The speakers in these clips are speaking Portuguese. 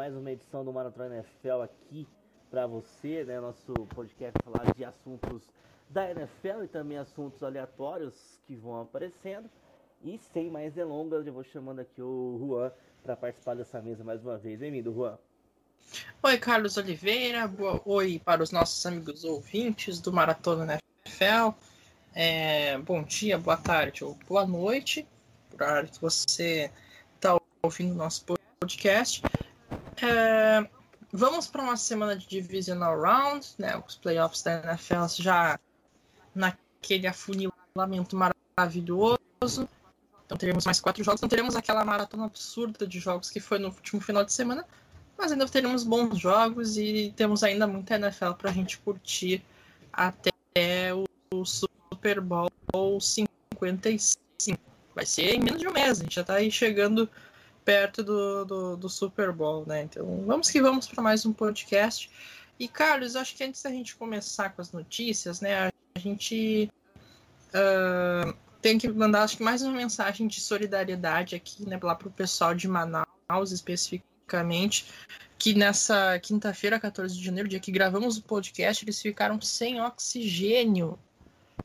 mais uma edição do Maratona NFL aqui para você, né? Nosso podcast falar de assuntos da NFL e também assuntos aleatórios que vão aparecendo. E sem mais delongas, eu vou chamando aqui o Juan para participar dessa mesa mais uma vez. Bem-vindo, Juan. Oi, Carlos Oliveira. Boa... Oi para os nossos amigos ouvintes do Maratona NFL. É... Bom dia, boa tarde ou boa noite. Por hora que você está ouvindo o nosso podcast. É... Vamos para uma semana de Divisional Round, né? Os playoffs da NFL já naquele afunilamento maravilhoso. Então teremos mais quatro jogos. Não teremos aquela maratona absurda de jogos que foi no último final de semana, mas ainda teremos bons jogos e temos ainda muita NFL para a gente curtir até o Super Bowl 55. Vai ser em menos de um mês, a gente já está aí chegando perto do, do, do, Super Bowl, né? Então vamos que vamos para mais um podcast. E Carlos, acho que antes da gente começar com as notícias, né, a gente uh, tem que mandar acho que mais uma mensagem de solidariedade aqui, né, lá para o pessoal de Manaus especificamente que nessa quinta-feira, 14 de janeiro, dia que gravamos o podcast, eles ficaram sem oxigênio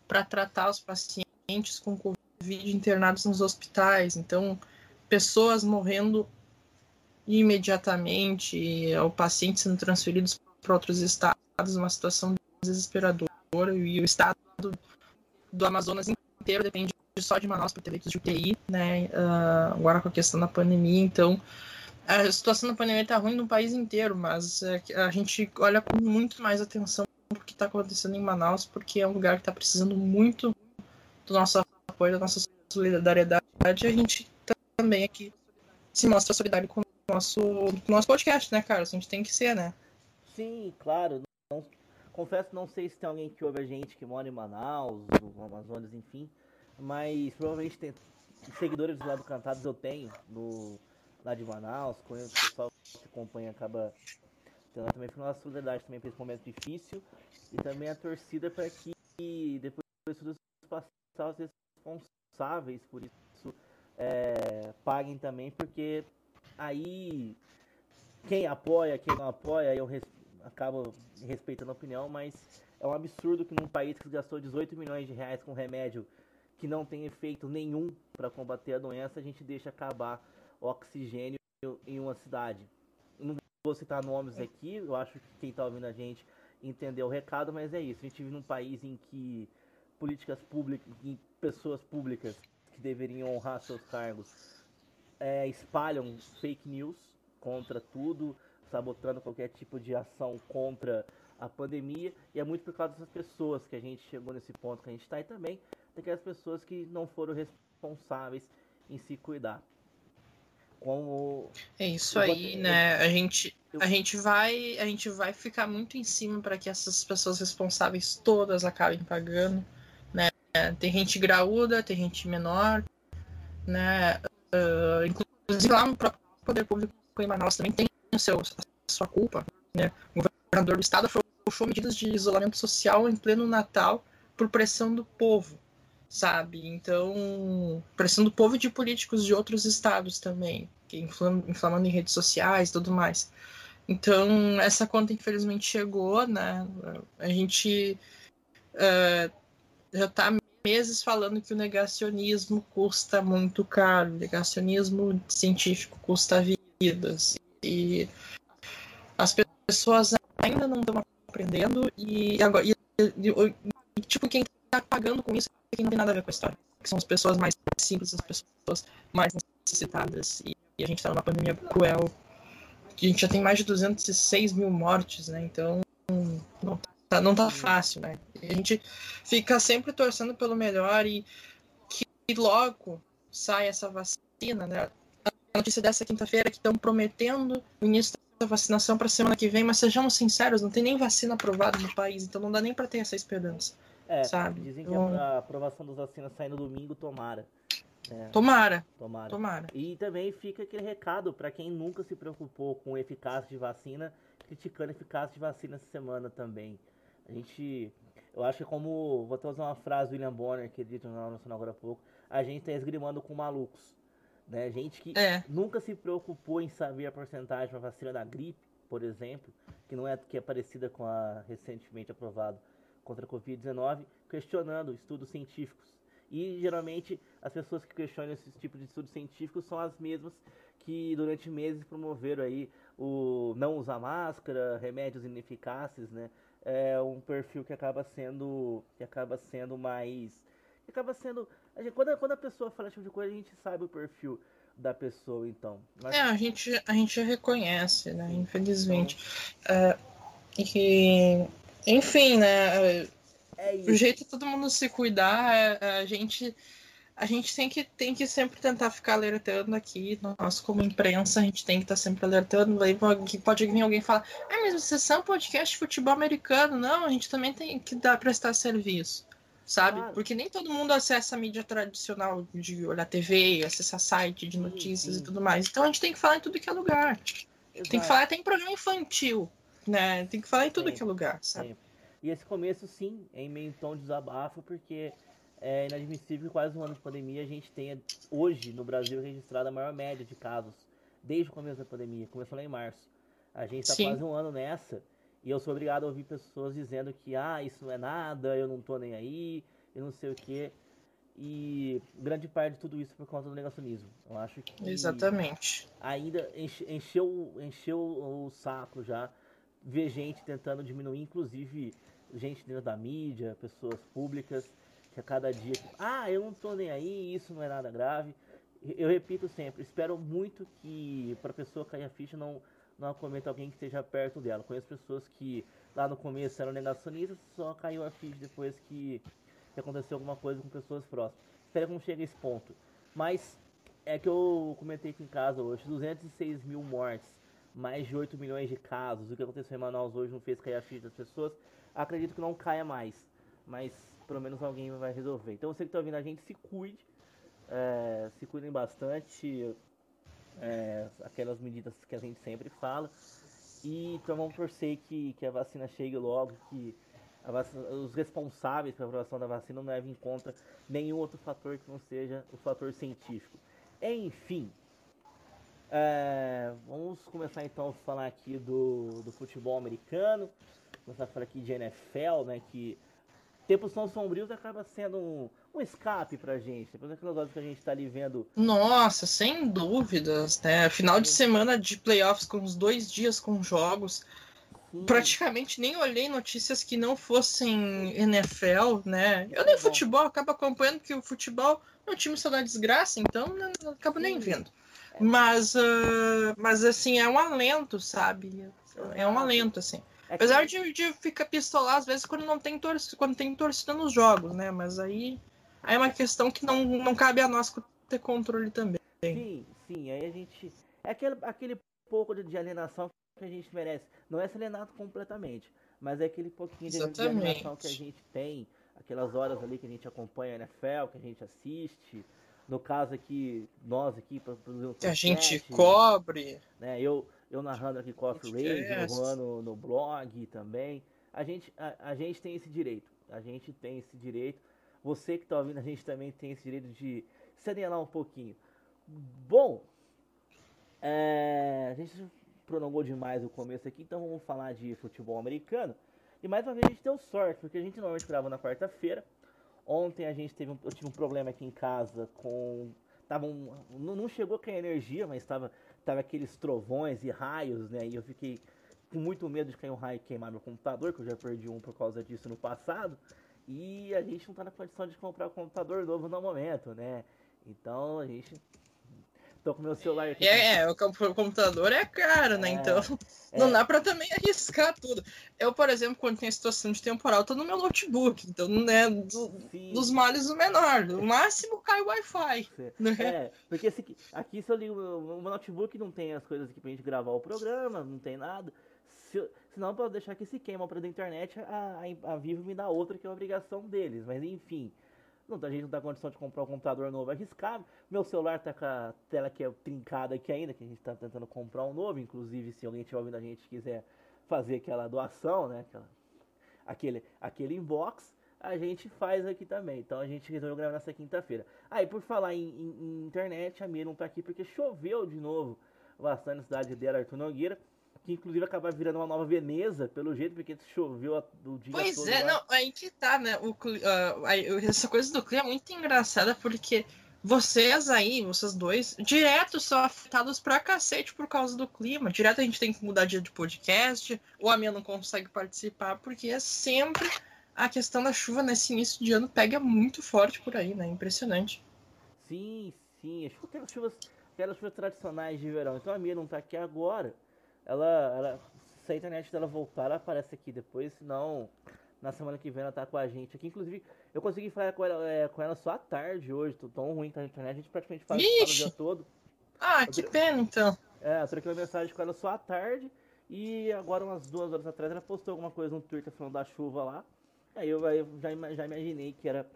para tratar os pacientes com Covid internados nos hospitais. Então, pessoas morrendo imediatamente, o paciente sendo transferidos para outros estados, uma situação desesperadora. E o estado do Amazonas inteiro depende só de Manaus para ter leitos de UTI, né? Uh, agora com a questão da pandemia, então a situação da pandemia está ruim no país inteiro, mas é a gente olha com muito mais atenção o que está acontecendo em Manaus, porque é um lugar que está precisando muito do nosso apoio, da nossa solidariedade. E a gente também aqui se mostra solidário com o nosso, com o nosso podcast, né, cara? A gente tem que ser, né? Sim, claro. Não, confesso, não sei se tem alguém que ouve a gente que mora em Manaus, Amazonas, enfim, mas provavelmente tem seguidores do lado Cantados eu tenho no lá de Manaus, conheço o pessoal que acompanha, acaba tendo também foi uma solidariedade também para esse momento difícil e também a torcida para que depois dos passar os responsáveis por isso é, paguem também, porque aí quem apoia, quem não apoia, eu res, acabo respeitando a opinião, mas é um absurdo que num país que gastou 18 milhões de reais com remédio que não tem efeito nenhum para combater a doença, a gente deixa acabar oxigênio em uma cidade. Não vou citar nomes aqui, eu acho que quem está ouvindo a gente entendeu o recado, mas é isso. A gente vive num país em que políticas públicas, em pessoas públicas que deveriam honrar seus cargos é, espalham fake news contra tudo, sabotando qualquer tipo de ação contra a pandemia. E é muito por causa dessas pessoas que a gente chegou nesse ponto que a gente está e também daquelas pessoas que não foram responsáveis em se cuidar como é isso aí, né? A gente a gente vai a gente vai ficar muito em cima para que essas pessoas responsáveis todas acabem pagando, né? Tem gente graúda, tem gente menor, né? Uh, inclusive lá no próprio poder público em Manaus também tem o seu, a sua culpa, né? O governador do estado afrouxou medidas de isolamento social em pleno Natal por pressão do povo sabe? Então, pressão do povo e de políticos de outros estados também, que inflamando em redes sociais e tudo mais. Então, essa conta infelizmente chegou, né? A gente uh, já está meses falando que o negacionismo custa muito caro, o negacionismo científico custa vidas. E as pessoas ainda não estão aprendendo e agora e, e, tipo quem está pagando com isso que não tem nada a ver com a história. Que são as pessoas mais simples, as pessoas mais necessitadas. E, e a gente está numa pandemia cruel. A gente já tem mais de 206 mil mortes, né? Então não tá, não tá fácil, né? A gente fica sempre torcendo pelo melhor e que logo sai essa vacina, né? A notícia dessa quinta-feira que estão prometendo o início da vacinação para semana que vem, mas sejamos sinceros, não tem nem vacina aprovada no país, então não dá nem para ter essa esperança. É, sabe? dizem que a aprovação das vacinas sai no domingo, tomara. É, tomara. Tomara. Tomara. E também fica aquele recado para quem nunca se preocupou com eficácia de vacina, criticando a eficácia de vacina essa semana também. A gente, eu acho que como, vou até usar uma frase do William Bonner, que ele disse no Nacional agora há pouco, a gente está esgrimando com malucos. Né? Gente que é. nunca se preocupou em saber a porcentagem da vacina da gripe, por exemplo, que não é que é parecida com a recentemente aprovada contra a Covid-19, questionando estudos científicos. E geralmente as pessoas que questionam esse tipo de estudos científicos são as mesmas que durante meses promoveram aí o não usar máscara, remédios ineficazes, né? É um perfil que acaba sendo que acaba sendo mais que acaba sendo a gente, quando, a, quando a pessoa fala esse tipo de coisa a gente sabe o perfil da pessoa então. Mas... É a gente a gente reconhece, né? Infelizmente. Então... É, e enfim, né? É o jeito de todo mundo se cuidar, é, é, a gente a gente tem que, tem que sempre tentar ficar alertando aqui. Nós, como imprensa, a gente tem que estar tá sempre alertando. Aí pode vir alguém falar, ah, mas vocês são podcast de futebol americano. Não, a gente também tem que dar, prestar serviço. Sabe? Claro. Porque nem todo mundo acessa a mídia tradicional de olhar TV, acessar site de notícias sim, sim. e tudo mais. Então a gente tem que falar em tudo que é lugar. Exato. Tem que falar até em programa infantil. Né? Tem que falar em tudo sim, que é lugar, sabe? E esse começo, sim, é em meio tom de desabafo, porque é inadmissível que quase um ano de pandemia a gente tenha, hoje, no Brasil, registrado a maior média de casos desde o começo da pandemia. Começou lá em março. A gente está quase um ano nessa e eu sou obrigado a ouvir pessoas dizendo que, ah, isso não é nada, eu não tô nem aí, eu não sei o quê. E grande parte de tudo isso por conta do negacionismo. Eu acho que. Exatamente. Ainda encheu, encheu o saco já ver gente tentando diminuir, inclusive gente dentro da mídia, pessoas públicas, que a cada dia, ah, eu não tô nem aí, isso não é nada grave. Eu repito sempre, espero muito que para pessoa cair a ficha não não cometa alguém que esteja perto dela. Conheço pessoas que lá no começo eram negacionistas, só caiu a ficha depois que, que aconteceu alguma coisa com pessoas próximas. Espero que não chegue a esse ponto. Mas é que eu comentei aqui em casa hoje, 206 mil mortes, mais de 8 milhões de casos. O que aconteceu em Manaus hoje não fez cair a ficha das pessoas acredito que não caia mais. Mas pelo menos alguém vai resolver. Então você que está ouvindo a gente, se cuide. É, se cuidem bastante. É, aquelas medidas que a gente sempre fala. E então vamos torcer que, que a vacina chegue logo, que vacina, os responsáveis pela aprovação da vacina não levem em conta nenhum outro fator que não seja o fator científico. Enfim, é, vamos começar então a falar aqui do, do futebol americano começar a falar aqui de NFL, né? Que tempos são sombrios acaba sendo um, um escape pra gente. Depois daquelas horas que a gente tá ali vendo. Nossa, sem dúvidas, né? Final de semana de playoffs com os dois dias com jogos. Sim. Praticamente nem olhei notícias que não fossem NFL, né? Eu nem futebol, acabo acompanhando que o futebol, meu time só dá desgraça, então né, acabo Sim. nem vendo. Mas, uh, mas assim, é um alento, sabe? É um alento, assim. É Apesar de, de ficar pistolar às vezes quando não tem torcida, quando tem torcida nos jogos, né? Mas aí, aí é uma questão que não, não cabe a nós ter controle também. Sim, sim, aí a gente. É aquele, aquele pouco de alienação que a gente merece. Não é alienado completamente, mas é aquele pouquinho de, de alienação que a gente tem, aquelas horas ali que a gente acompanha a NFL, que a gente assiste. No caso aqui, nós aqui, produzir um Que a gente cobre. Né? Eu, eu narrando aqui Coffee Radio, no, no blog também. A gente, a, a, gente tem esse direito. A gente tem esse direito. Você que está ouvindo, a gente também tem esse direito de se alienar um pouquinho. Bom, é, a gente prolongou demais o começo aqui, então vamos falar de futebol americano. E mais uma vez a gente deu sorte, porque a gente normalmente grava na quarta-feira. Ontem a gente teve um, eu tive um problema aqui em casa com. Tava um, não, não chegou com a energia, mas estava tava aqueles trovões e raios, né? E eu fiquei com muito medo de cair um raio e queimar meu computador, que eu já perdi um por causa disso no passado. E a gente não tá na condição de comprar um computador novo no momento, né? Então a gente tô com meu celular aqui. É, é, o computador é caro, né? É, então é. não dá para também arriscar tudo. Eu, por exemplo, quando tem a situação de temporal, tô no meu notebook. Então, né, do, dos males o menor. No máximo cai o Wi-Fi. Né? É, porque esse, aqui se eu ligo o meu notebook não tem as coisas aqui pra gente gravar o programa, não tem nada. Se, senão eu posso deixar que se queima para da internet, a, a, a Vivo me dá outra que é a obrigação deles. Mas enfim. Não, a gente não tá com condição de comprar um computador novo arriscável. Meu celular tá com a tela que é trincada aqui ainda, que a gente tá tentando comprar um novo. Inclusive, se alguém estiver ouvindo a gente quiser fazer aquela doação, né? Aquela, aquele, aquele inbox. a gente faz aqui também. Então a gente resolveu gravar nessa quinta-feira. Aí, ah, por falar em, em, em, internet, a Miriam tá aqui porque choveu de novo bastante na cidade dela, Arthur Nogueira. Que inclusive acaba virando uma nova Veneza, pelo jeito, porque choveu o dia pois todo. Pois é, lá. não, aí que tá, né? O, uh, essa coisa do clima é muito engraçada porque vocês aí, vocês dois, direto são afetados pra cacete por causa do clima. Direto a gente tem que mudar dia de podcast, ou a minha não consegue participar, porque é sempre a questão da chuva nesse início de ano pega muito forte por aí, né? Impressionante. Sim, sim. Aquelas chuvas, aquelas chuvas tradicionais de verão. Então a minha não tá aqui agora. Ela, ela, se a internet dela voltar, ela aparece aqui depois, senão na semana que vem ela tá com a gente aqui. Inclusive, eu consegui falar com ela, é, com ela só à tarde hoje. Tô tão ruim que a internet, a gente praticamente fala, fala o dia todo. Ah, eu que pena então. É, eu troquei uma mensagem com ela só à tarde. E agora, umas duas horas atrás, ela postou alguma coisa no Twitter falando da chuva lá. Aí eu, eu já, já imaginei que era,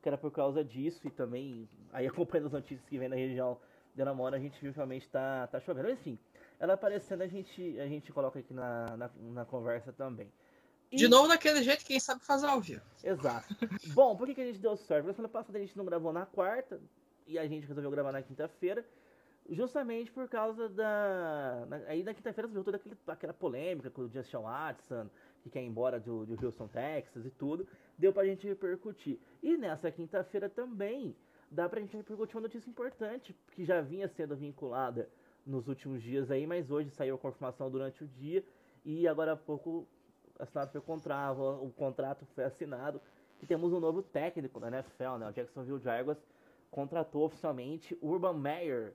que era por causa disso. E também, aí acompanhando as notícias que vem da região de Namora, a gente viu que realmente tá, tá chovendo. Mas enfim, ela aparecendo, a gente, a gente coloca aqui na, na, na conversa também. E... De novo daquele jeito, quem sabe faz ao vivo. Exato. Bom, por que, que a gente deu sorte? Na semana passada a gente não gravou na quarta e a gente resolveu gravar na quinta-feira. Justamente por causa da. Aí na quinta-feira surgiu toda aquela polêmica com o Justin Watson, que quer ir embora do, do Houston, Texas e tudo. Deu pra gente repercutir. E nessa quinta-feira também dá pra gente repercutir uma notícia importante, que já vinha sendo vinculada nos últimos dias aí, mas hoje saiu a confirmação durante o dia. E agora há pouco assinado foi o contrato, o contrato foi assinado e temos um novo técnico da NFL, né? O Jacksonville Jaguars contratou oficialmente Urban Meyer,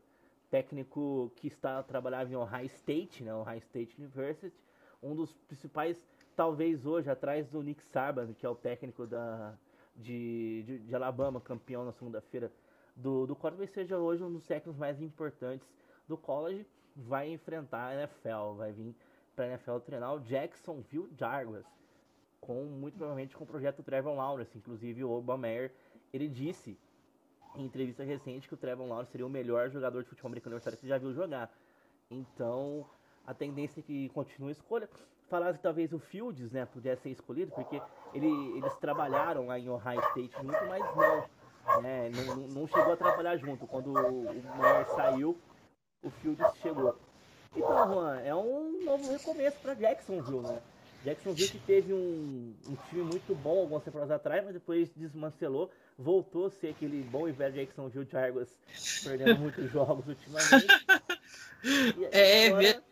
técnico que está trabalhando em Ohio State, né? Ohio State University, um dos principais, talvez hoje, atrás do Nick Saban, que é o técnico da, de, de, de Alabama, campeão na segunda-feira do, do college, seja hoje um dos técnicos mais importantes do college, vai enfrentar a NFL, vai vir para a NFL treinar o Jacksonville Jaguars, com muito provavelmente com o projeto Trevor Lawrence. Inclusive o Obama ele disse em entrevista recente que o Trevor Lawrence seria o melhor jogador de futebol americano universitário que já viu jogar. Então a tendência é que continue a escolha. Falaram que talvez o Fields né, pudesse ser escolhido, porque ele, eles trabalharam lá em Ohio State junto, mas não, né, não, não chegou a trabalhar junto. Quando o Mayer saiu, o Fields chegou. Então, Juan, é um novo recomeço para Jacksonville, né? Jacksonville que teve um, um, time muito bom algumas temporadas atrás, mas depois desmancelou, voltou a ser aquele bom e velho Jacksonville Jaguars, perdendo muitos jogos ultimamente. E, é, agora,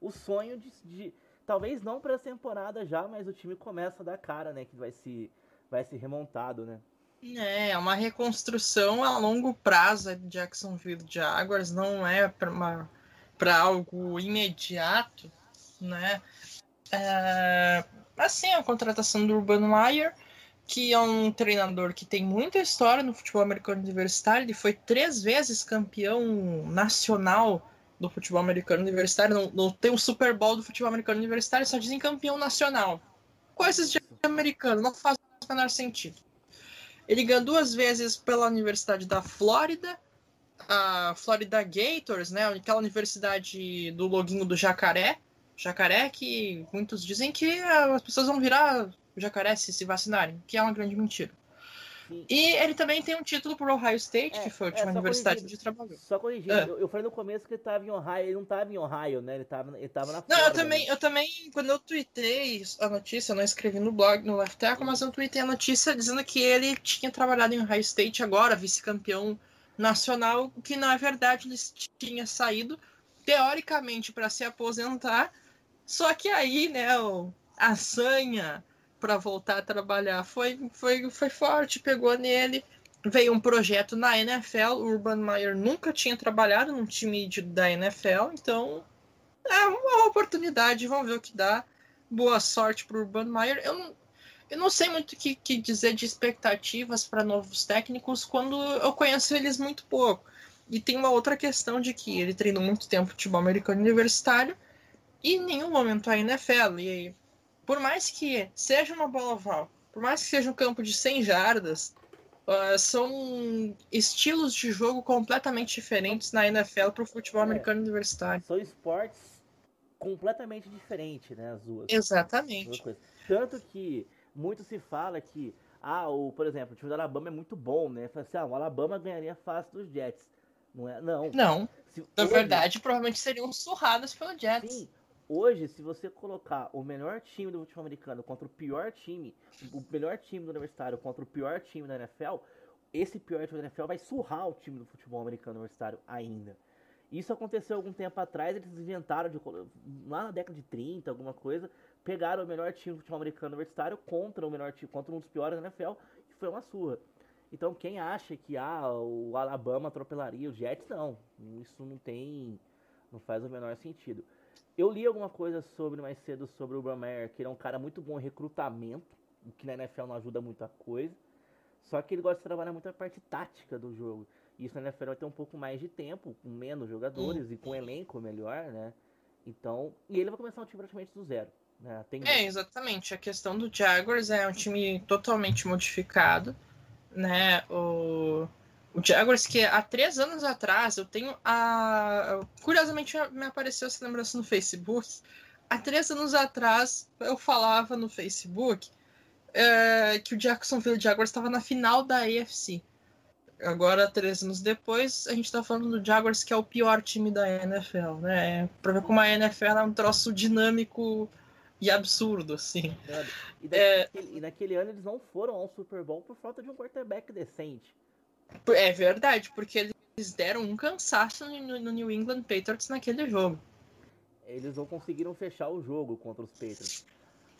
o sonho de, de talvez não para a temporada já, mas o time começa a dar cara, né, que vai se vai ser remontado, né? É, é uma reconstrução a longo prazo de Jacksonville Jaguars, não é para algo imediato, né? É, assim, a contratação do Urban Meyer, que é um treinador que tem muita história no futebol americano universitário, ele foi três vezes campeão nacional do futebol americano universitário, não, não tem um Super Bowl do futebol americano universitário, só dizem campeão nacional. Coisas de americano, não faz o menor sentido. Ele ganhou duas vezes pela Universidade da Flórida, a Florida Gators, né, aquela universidade do loginho do jacaré, jacaré que muitos dizem que as pessoas vão virar jacaré se se vacinarem, que é uma grande mentira. E ele também tem um título por Ohio State, é, que foi a última é, universidade onde trabalhou. Só corrigindo, é. eu, eu, falei no começo que ele estava em Ohio, ele não estava em Ohio, né? Ele estava ele tava na Flórida. Não, eu também, né? eu também, quando eu tuitei a notícia, eu não escrevi no blog, no Left Tackle, mas eu tuitei a notícia dizendo que ele tinha trabalhado em Ohio State agora, vice-campeão nacional, que na verdade ele tinha saído teoricamente para se aposentar, só que aí, né, o, a sanha para voltar a trabalhar foi, foi, foi forte, pegou nele. Veio um projeto na NFL, o Urban Meyer nunca tinha trabalhado num time de, da NFL, então é uma oportunidade, vamos ver o que dá. Boa sorte para o Urban Meyer. Eu não, eu não sei muito o que, que, dizer de expectativas para novos técnicos quando eu conheço eles muito pouco. E tem uma outra questão de que ele treinou muito tempo futebol americano universitário e em nenhum momento a NFL. E por mais que seja uma bola oval, por mais que seja um campo de 100 jardas, uh, são estilos de jogo completamente diferentes na NFL para o futebol é, americano universitário. São esportes completamente diferentes, né? As duas. Exatamente. Tanto que muito se fala que ah, o, por exemplo, o time do Alabama é muito bom, né? Fala assim, ah, o Alabama ganharia fácil dos Jets. Não é? Não. Não. Se, Na verdade, provavelmente seriam surradas pelo Jets. Sim. Hoje, se você colocar o melhor time do futebol americano contra o pior time, o melhor time do universitário contra o pior time da NFL, esse pior time da NFL vai surrar o time do futebol americano universitário ainda. Isso aconteceu algum tempo atrás, eles inventaram de, lá na década de 30, alguma coisa, pegaram o melhor time do futebol americano universitário contra o melhor time, contra um dos piores da NFL, e foi uma surra. Então quem acha que ah, o Alabama atropelaria os Jets, não. Isso não tem. não faz o menor sentido. Eu li alguma coisa sobre mais cedo sobre o Bromeyer, que ele é um cara muito bom em recrutamento, o que na NFL não ajuda muita coisa. Só que ele gosta de trabalhar muito a parte tática do jogo. Isso na NFL vai ter um pouco mais de tempo, com menos jogadores hum. e com um elenco melhor, né? Então, e ele vai começar um time praticamente do zero. Né? Tem... É, exatamente. A questão do Jaguars é um time totalmente modificado, né? O, o Jaguars que há três anos atrás eu tenho a... Curiosamente me apareceu essa lembrança no Facebook. Há três anos atrás eu falava no Facebook é, que o Jacksonville Jaguars estava na final da AFC. Agora, três anos depois, a gente tá falando do Jaguars, que é o pior time da NFL, né? Pra ver como a NFL é um troço dinâmico e absurdo, assim. E, é... e naquele ano eles não foram ao Super Bowl por falta de um quarterback decente. É verdade, porque eles deram um cansaço no, no New England Patriots naquele jogo. Eles não conseguiram fechar o jogo contra os Patriots.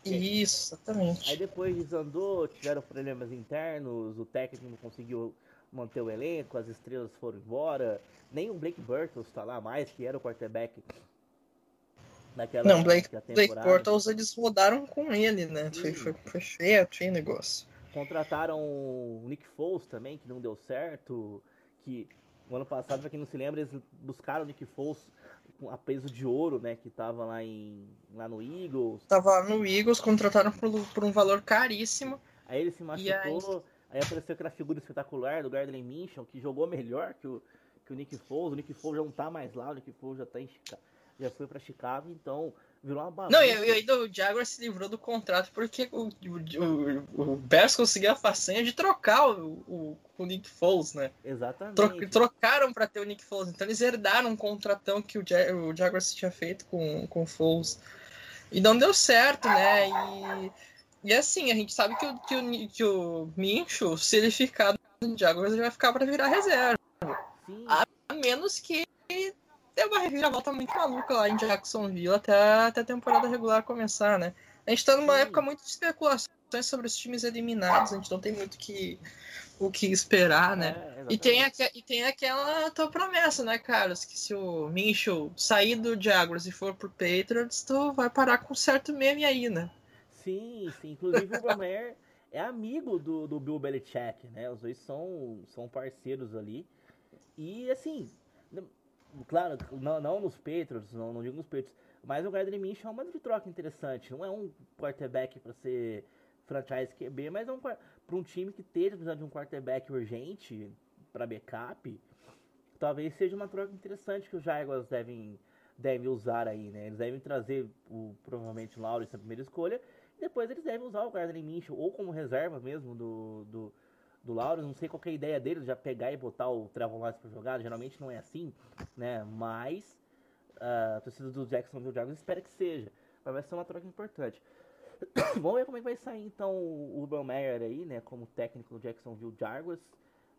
Isso, exatamente. Aí depois desandou, tiveram problemas internos, o técnico não conseguiu manter o elenco, as estrelas foram embora, nem o Blake Bortles está lá mais, que era o quarterback naquela Não, Blake, Blake Bortles eles rodaram com ele, né? Foi, foi, foi feio, feio negócio. Contrataram o Nick Foles também, que não deu certo, que o ano passado, pra quem não se lembra, eles buscaram o Nick Foles a peso de ouro, né? Que tava lá, em, lá no Eagles. Tava lá no Eagles, contrataram por, por um valor caríssimo. Aí ele se machucou, Aí apareceu aquela figura espetacular do Gardner Minshew, que jogou melhor que o, que o Nick Foles. O Nick Foles já não tá mais lá, o Nick Foles já tá em Chicago, já foi para Chicago, então virou uma bagunça. Não, e ainda o Jaguar se livrou do contrato porque o, o, o, o Bears conseguiu a façanha de trocar o, o, o Nick Foles, né? Exatamente. Tro, trocaram para ter o Nick Foles, então eles herdaram um contratão que o, o Jaguars tinha feito com, com o Foles. E não deu certo, né? E e assim, a gente sabe que o, que o, que o Mincho, se ele ficar no Jaguars, ele vai ficar para virar reserva. Sim. A menos que dê uma reviravolta muito maluca lá em Jacksonville até, até a temporada regular começar, né? A gente tá numa Sim. época muito de especulações sobre os times eliminados, a gente não tem muito que, o que esperar, né? É, e, tem a, e tem aquela tua promessa, né, Carlos? Que se o Mincho sair do Jaguars e for pro Patriots, tu vai parar com certo meme aí, né? Sim, sim. Inclusive o Gomer é amigo do, do Bill Belichick, né? Os dois são, são parceiros ali. E assim, claro, não, não nos Patriots, não, não digo nos Patriots, mas o Gardner Minshew é uma de troca interessante. Não é um quarterback para ser franchise QB, mas é um para um time que esteja precisando de um quarterback urgente para backup. Talvez seja uma troca interessante que os Jaguars devem, devem usar aí, né? Eles devem trazer o, provavelmente o Lawrence na primeira escolha depois eles devem usar o Gardner Minshew ou como reserva mesmo do, do, do Laurens. Não sei qual é a ideia deles, já pegar e botar o Trevor Lawrence para jogar. Geralmente não é assim, né? Mas uh, a torcida do Jacksonville Jaguars espera que seja. Mas vai ser uma troca importante. Vamos ver como é que vai sair então o Urban Meyer aí, né? Como técnico do Jacksonville Jaguars.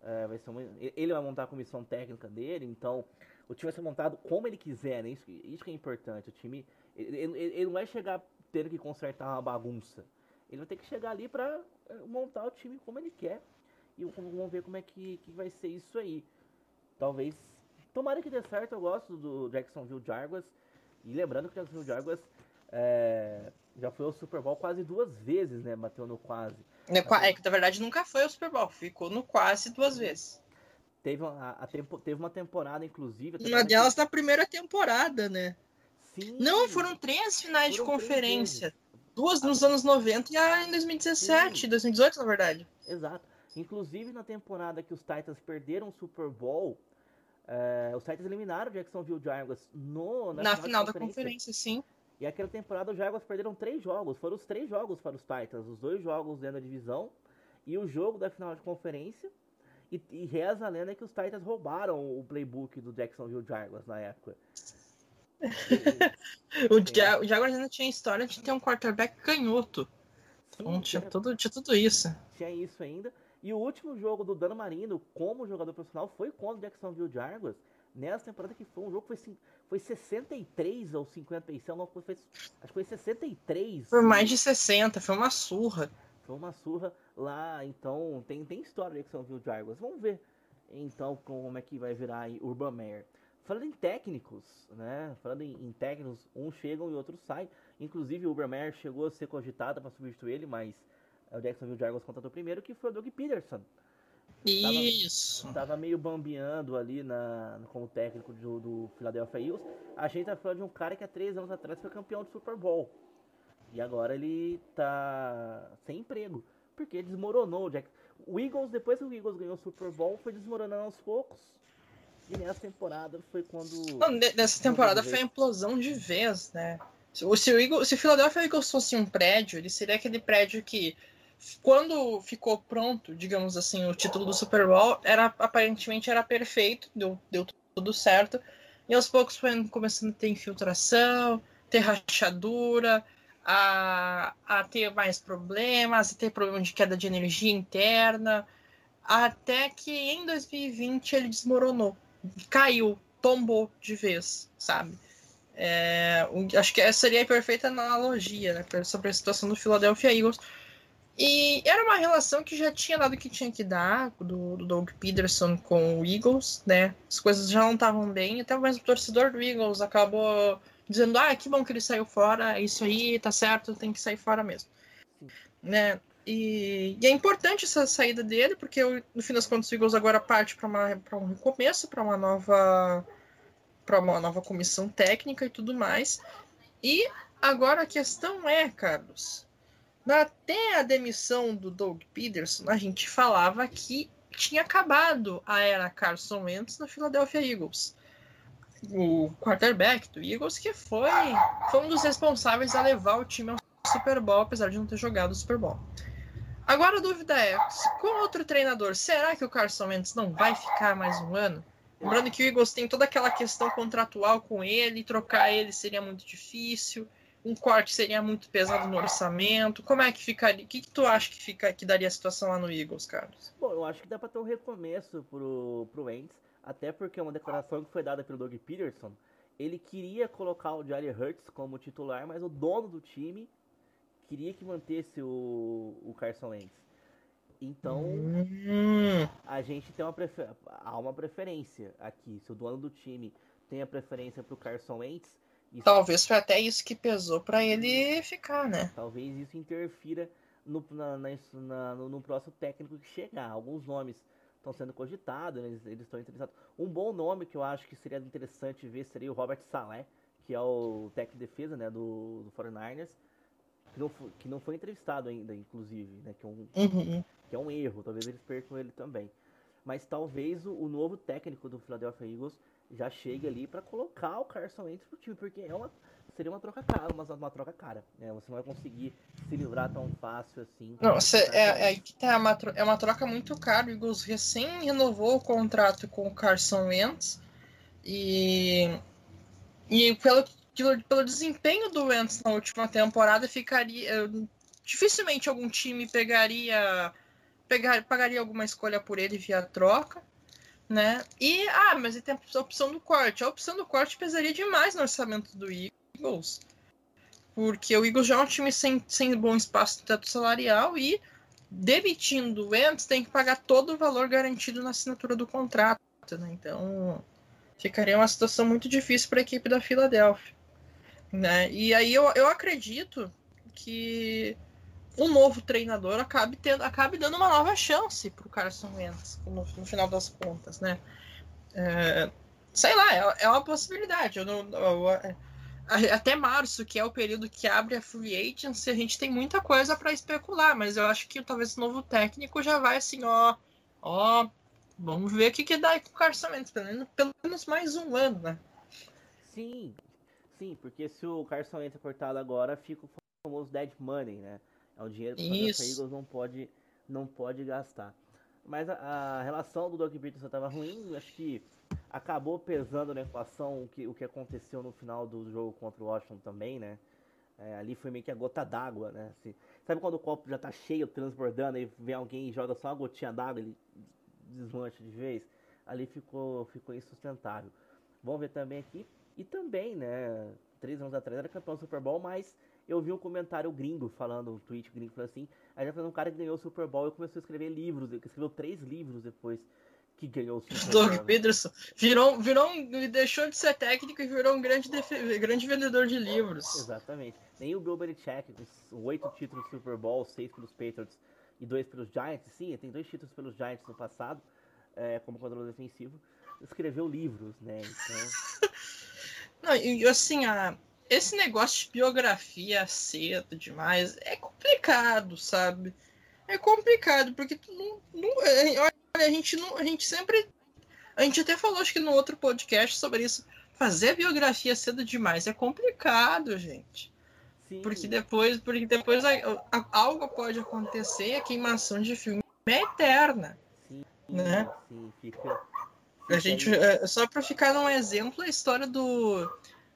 Uh, vai ser uma, ele vai montar a comissão técnica dele, então o time vai ser montado como ele quiser, né? Isso, isso que é importante. O time ele, ele, ele não vai chegar tendo que consertar uma bagunça. Ele vai ter que chegar ali para eh, montar o time como ele quer. E vamos ver como é que, que vai ser isso aí. Talvez. Tomara que dê certo, eu gosto do Jacksonville Jaguars. E lembrando que o Jacksonville Jaguars é, já foi ao Super Bowl quase duas vezes, né? Bateu no quase. É que na verdade nunca foi ao Super Bowl, ficou no quase duas vezes. Teve uma, a tempo, teve uma temporada, inclusive. Uma delas na primeira temporada, né? Sim. Não, foram três finais foram de conferência. Duas nos anos 90 e a em 2017, Sim. 2018, na verdade. Exato. Inclusive na temporada que os Titans perderam o Super Bowl, é, os Titans eliminaram o Jacksonville Jaguars no, na, na final, da conferência, sim. E aquela temporada os Jaguars perderam três jogos. Foram os três jogos para os Titans. Os dois jogos dentro da divisão E o jogo da final de conferência. E, e reza a lenda que os Titans roubaram o playbook do Jacksonville Jaguars na época. o, ja o Jaguars ainda tinha história de ter um quarterback canhoto. Então tinha, tudo, tinha tudo isso. Tinha isso ainda. E o último jogo do Dan Marino como jogador profissional foi contra o Jacksonville Jaguars. Nessa temporada que foi um jogo que foi, foi 63 ou 56, não, foi, acho que foi 63. Foi mais de 60, foi uma surra. Foi uma surra lá, então tem, tem história do Jacksonville Jaguars. Vamos ver então como é que vai virar aí Urban Meyer. Falando em técnicos, né? Falando em, em técnicos, uns chegam e outros saem. Inclusive o Urban Meyer chegou a ser cogitado para substituir ele, mas o Jacksonville Jaguars contratou primeiro, que foi o Doug Peterson. Isso. Tava, tava meio bambeando ali na, como técnico do, do Philadelphia Eagles. A gente tá falando de um cara que há três anos atrás foi campeão de Super Bowl. E agora ele tá sem emprego. Porque desmoronou o Jack. O Eagles, depois que o Eagles ganhou o Super Bowl, foi desmoronando aos poucos. E nessa temporada foi quando. Não, nessa temporada foi a implosão de vez, né? Se o, se o, Eagles, se o Philadelphia Eagles fosse um prédio, ele seria aquele prédio que quando ficou pronto, digamos assim, o título do Super Bowl, era aparentemente era perfeito, deu, deu tudo certo. E aos poucos foi começando a ter infiltração, ter rachadura, a, a ter mais problemas, a ter problema de queda de energia interna, até que em 2020 ele desmoronou, caiu, tombou de vez, sabe? É, acho que essa seria a perfeita analogia né, sobre a situação do Philadelphia Eagles e era uma relação que já tinha dado o que tinha que dar, do, do Doug Peterson com o Eagles, né? As coisas já não estavam bem, até mesmo o torcedor do Eagles acabou dizendo, ah, que bom que ele saiu fora, é isso aí, tá certo, tem que sair fora mesmo. Né? E, e, é importante essa saída dele, porque no fim das contas o Eagles agora parte para um recomeço, para uma nova para uma nova comissão técnica e tudo mais. E agora a questão é, Carlos, até a demissão do Doug Peterson, a gente falava que tinha acabado a era Carson Wentz no Philadelphia Eagles. O quarterback do Eagles, que foi, foi um dos responsáveis a levar o time ao Super Bowl, apesar de não ter jogado o Super Bowl. Agora a dúvida é, com outro treinador, será que o Carson Wentz não vai ficar mais um ano? Lembrando que o Eagles tem toda aquela questão contratual com ele, trocar ele seria muito difícil um corte seria muito pesado no orçamento? Como é que ficaria? O que, que tu acha que, fica, que daria a situação lá no Eagles, Carlos? Bom, eu acho que dá para ter um recomeço pro, pro Wentz, até porque é uma declaração que foi dada pelo Doug Peterson. Ele queria colocar o Jalen Hurts como titular, mas o dono do time queria que mantesse o, o Carson Wentz. Então, hum. a gente tem uma prefer... há uma preferência aqui. Se o dono do time tem a preferência para o Carson Wentz, isso... Talvez foi até isso que pesou para ele ficar, né? Talvez isso interfira no, na, na, no, no, próximo técnico que chegar. Alguns nomes estão sendo cogitados, eles, eles estão interessados. Um bom nome que eu acho que seria interessante ver seria o Robert Saleh, que é o técnico de defesa né, do, do 49ers, que não, foi, que não foi entrevistado ainda, inclusive, né, que, é um, uhum. que é um erro, talvez eles percam ele também. Mas talvez o, o novo técnico do Philadelphia Eagles já chega ali para colocar o Carson Wentz pro time, porque é uma, seria uma troca cara, uma, uma troca cara, né? Você não vai conseguir se livrar tão fácil assim. Não, você, é, é, tá, é, uma, é uma troca muito cara. O Eagles recém renovou o contrato com o Carson Wentz e, e pelo, pelo, pelo desempenho do Wentz na última temporada, ficaria. Dificilmente algum time pegaria, pegar, pagaria alguma escolha por ele via troca né? E, ah, mas ele tem a opção do corte. A opção do corte pesaria demais no orçamento do Eagles. Porque o Eagles já é um time sem, sem bom espaço de teto salarial e demitindo o Wentz tem que pagar todo o valor garantido na assinatura do contrato, né? Então, ficaria uma situação muito difícil para a equipe da Filadélfia, né? E aí eu, eu acredito que um novo treinador acabe, tendo, acabe dando uma nova chance para o Carson Wentz no, no, final das contas, né? É, sei lá, é, é, uma possibilidade. Eu não, eu, é, até março, que é o período que abre a free agency, a gente tem muita coisa para especular, mas eu acho que talvez o novo técnico já vai assim, ó, ó, vamos ver o que, que dá com o Carson Wentz, pelo menos, pelo menos mais um ano, né? Sim, sim, porque se o Carson Wentz é cortado agora, fica o famoso dead money, né? É um dinheiro que o Eagles não pode, não pode gastar. Mas a, a relação do Doug Peterson estava ruim, acho que acabou pesando na equação o que, o que aconteceu no final do jogo contra o Washington também, né? É, ali foi meio que a gota d'água, né? Assim, sabe quando o copo já tá cheio, transbordando, e vem alguém e joga só uma gotinha d'água, ele desmancha de vez? Ali ficou, ficou insustentável. Vamos ver também aqui. E também, né? Três anos atrás era campeão do Super Bowl, mas eu vi um comentário gringo falando, um tweet gringo falando assim, aí já foi um cara que ganhou o Super Bowl e começou a escrever livros, ele escreveu três livros depois que ganhou o Super Doug Bowl. Peterson virou, virou um, deixou de ser técnico e virou um grande, grande vendedor de livros. Exatamente. Nem o Bill Belichick, com oito títulos do Super Bowl, seis pelos Patriots e dois pelos Giants, sim, tem dois títulos pelos Giants no passado, é, como controle defensivo, escreveu livros, né? Então... Não, e assim, a, esse negócio de biografia cedo demais é complicado, sabe? É complicado, porque não, não, é, a gente não, a gente sempre a gente até falou acho que no outro podcast sobre isso. Fazer biografia cedo demais é complicado, gente. Sim. Porque depois, porque depois a, a, algo pode acontecer e a queimação de filme é eterna. Sim, né? Sim, fica, fica a gente, é, só para ficar num exemplo, a história do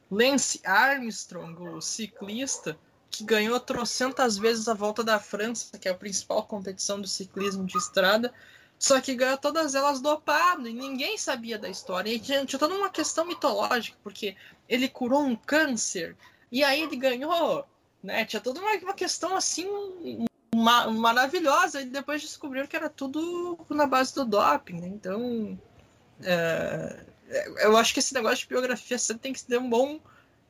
Lance Armstrong, o ciclista, que ganhou trocentas vezes a volta da França, que é a principal competição do ciclismo de estrada, só que ganhou todas elas dopado e ninguém sabia da história. E tinha, tinha toda uma questão mitológica, porque ele curou um câncer e aí ele ganhou, né? Tinha toda uma, uma questão assim uma, maravilhosa e depois descobriram que era tudo na base do doping, né? Então, é, eu acho que esse negócio de biografia você tem que ter um bom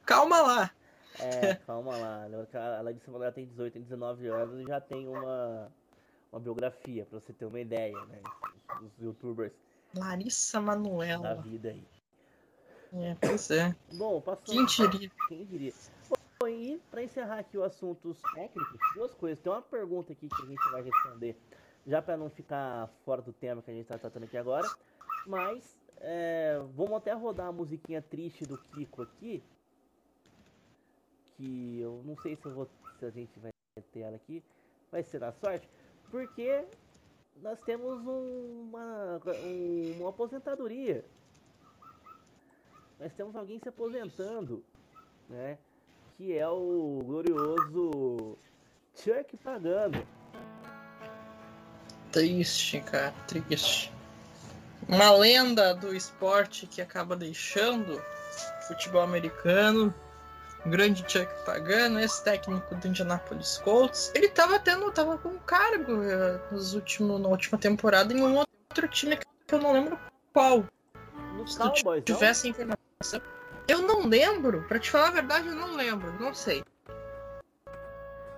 calma lá. É, calma lá. Ela disse que ela tem 18, tem 19 anos e já tem uma uma biografia, pra você ter uma ideia, né? Dos youtubers. Larissa Manoela. Da vida aí. É, pois é. Bom, passando. Quem diria? Quem diria? Bom, e pra encerrar aqui o assuntos técnicos, duas coisas. Tem uma pergunta aqui que a gente vai responder, já para não ficar fora do tema que a gente tá tratando aqui agora. Mas, é, vamos até rodar a musiquinha triste do Kiko aqui. Que eu não sei se, eu vou, se a gente vai ter ela aqui. Vai ser na sorte porque nós temos uma, uma aposentadoria. Nós temos alguém se aposentando, né? Que é o glorioso Chuck Pagano. Triste, cara, triste. Uma lenda do esporte que acaba deixando o futebol americano grande Chuck Pagano, ex-técnico do Indianapolis Colts, ele tava tendo, tava com cargo uh, nos últimos, na última temporada em um outro time que eu não lembro qual. No Se Cowboys, tivesse informação. Eu não lembro, pra te falar a verdade, eu não lembro, não sei.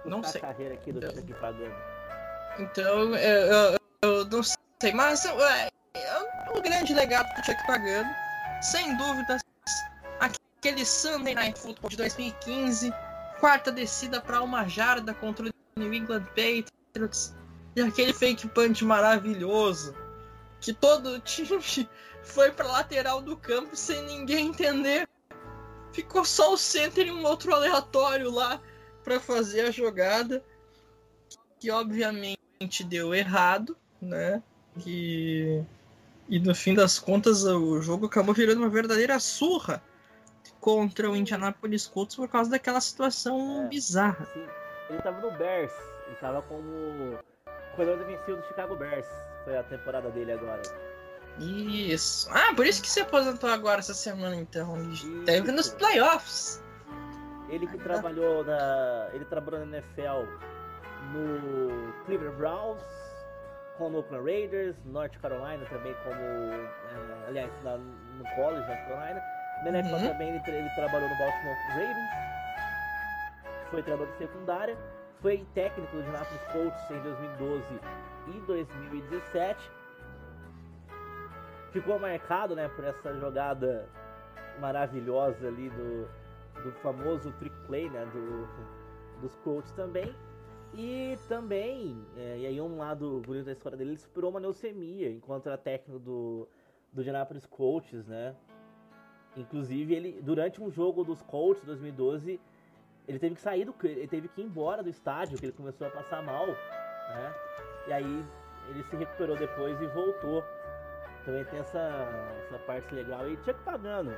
Não sei. Carreira aqui do então, Chuck Pagano. Então, eu, eu, eu, não sei, mas é, é um grande legado do Chuck Pagano, sem dúvida aquele Sunday Night Football de 2015, quarta descida para uma jarda contra o New England Patriots e aquele fake punch maravilhoso que todo time foi para lateral do campo sem ninguém entender. Ficou só o center e um outro aleatório lá para fazer a jogada que obviamente deu errado, né? E, e no fim das contas o jogo acabou virando uma verdadeira surra contra o Indianapolis Colts por causa daquela situação é, bizarra. Sim. Ele tava no Bears, ele tava como corredor defensivo do Chicago Bears. Foi a temporada dele agora. Isso. Ah, por isso que se aposentou agora essa semana, então. Teve nos playoffs. Ele que trabalhou na. Ele trabalhou na NFL no Cleveland Browns, com o Oakland Raiders, North Carolina também como. É, aliás, na, no college, North Carolina na NFL uhum. também ele, ele, trabalhou no Baltimore Ravens, foi treinador de secundária, foi técnico do Indianapolis Colts em 2012 e 2017. Ficou marcado né, por essa jogada maravilhosa ali do, do famoso trick play né, do, dos Colts também. E também, é, e aí um lado bonito da história dele, ele superou uma leucemia enquanto era técnico do, do Indianapolis Colts, né? Inclusive, ele durante um jogo dos Colts 2012, ele teve que sair do ele teve que ir embora do estádio, que ele começou a passar mal. né? E aí ele se recuperou depois e voltou. Também tem essa, essa parte legal. E Chuck Pagano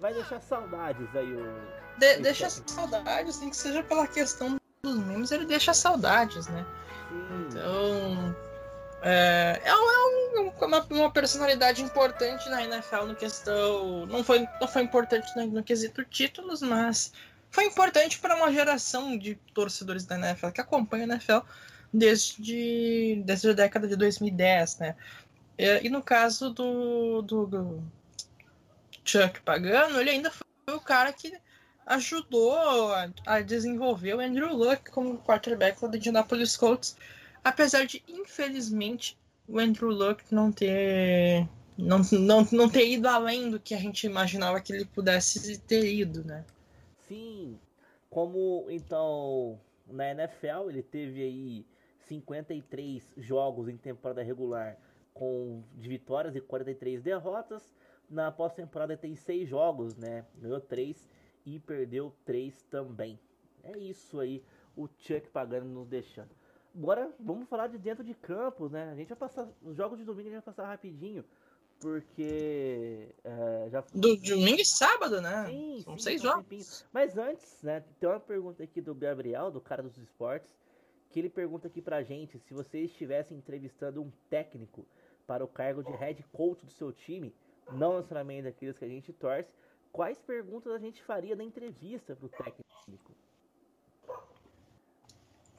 vai deixar saudades aí o. De, deixa saudades, nem que seja pela questão dos memes, ele deixa saudades, né? Sim. Então. É, é, um, uma, uma, personalidade importante na NFL no questão. Não foi, não foi importante no, no quesito títulos, mas foi importante para uma geração de torcedores da NFL que acompanha a NFL desde, desde a década de 2010, né? E, e no caso do, do, do, Chuck Pagano, ele ainda foi o cara que ajudou a, desenvolver o Andrew Luck como quarterback do Indianapolis Colts, apesar de, infelizmente, o Andrew Luck não ter não, não, não ter ido além do que a gente imaginava que ele pudesse ter ido, né? Sim, como então na NFL ele teve aí 53 jogos em temporada regular com de vitórias e 43 derrotas. Na pós-temporada tem 6 jogos, né? Ganhou 3 e perdeu 3 também. É isso aí, o Chuck Pagano nos deixando. Agora vamos falar de dentro de campo, né? A gente vai passar. Os jogos de domingo a gente vai passar rapidinho. Porque é, já. Do domingo e sábado, né? Sim, São sim, seis jogos. Mas antes, né? Tem uma pergunta aqui do Gabriel, do cara dos esportes, que ele pergunta aqui pra gente se você estivesse entrevistando um técnico para o cargo de head coach do seu time, não necessariamente daqueles que a gente torce, quais perguntas a gente faria na entrevista para o técnico?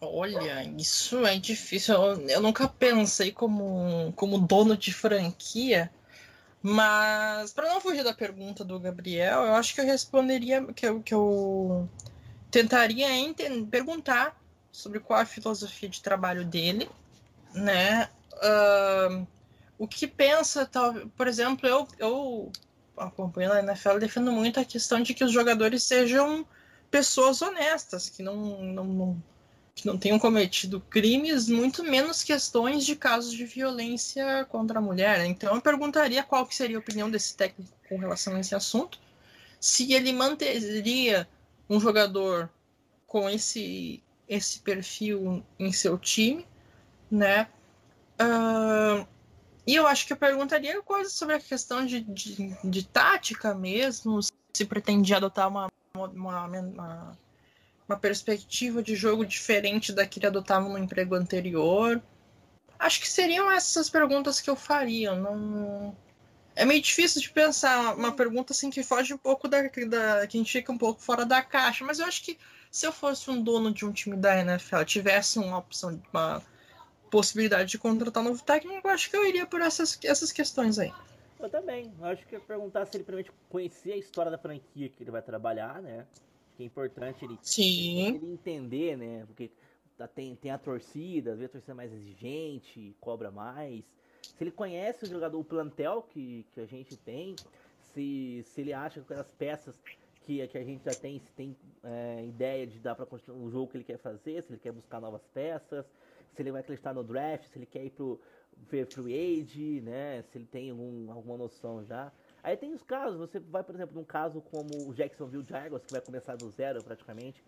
Olha, isso é difícil. Eu, eu, nunca pensei como, como dono de franquia, mas para não fugir da pergunta do Gabriel, eu acho que eu responderia que eu, que eu tentaria perguntar sobre qual a filosofia de trabalho dele, né? Uh, o que pensa, tal, por exemplo, eu, eu acompanhando a NFL, defendo muito a questão de que os jogadores sejam pessoas honestas, que não, não, não, que não tenham cometido crimes, muito menos questões de casos de violência contra a mulher. Então eu perguntaria qual que seria a opinião desse técnico com relação a esse assunto, se ele manteria um jogador com esse, esse perfil em seu time, né? Uh, e eu acho que eu perguntaria coisas sobre a questão de, de, de tática mesmo, se pretendia adotar uma, uma, uma, uma, perspectiva de jogo diferente da que ele adotava no emprego anterior. Acho que seriam essas perguntas que eu faria. Não... É meio difícil de pensar uma pergunta assim que foge um pouco da, da. que a gente fica um pouco fora da caixa, mas eu acho que se eu fosse um dono de um time da NFL, tivesse uma opção, uma possibilidade de contratar um novo técnico, acho que eu iria por essas, essas questões aí. Eu também. Eu acho que eu perguntar se ele primeiro conhecer a história da franquia que ele vai trabalhar, né? Que é importante ele, Sim. ele entender, né? Porque tá, tem, tem a torcida, às vezes a torcida é mais exigente, cobra mais. Se ele conhece o jogador, o plantel que, que a gente tem, se, se ele acha que as peças que, que a gente já tem, se tem é, ideia de dar para continuar o jogo que ele quer fazer, se ele quer buscar novas peças, se ele vai acreditar no draft, se ele quer ir pro free age, né? Se ele tem algum, alguma noção já. Aí tem os casos, você vai, por exemplo, num caso como o Jacksonville Jaguars, que vai começar do zero praticamente,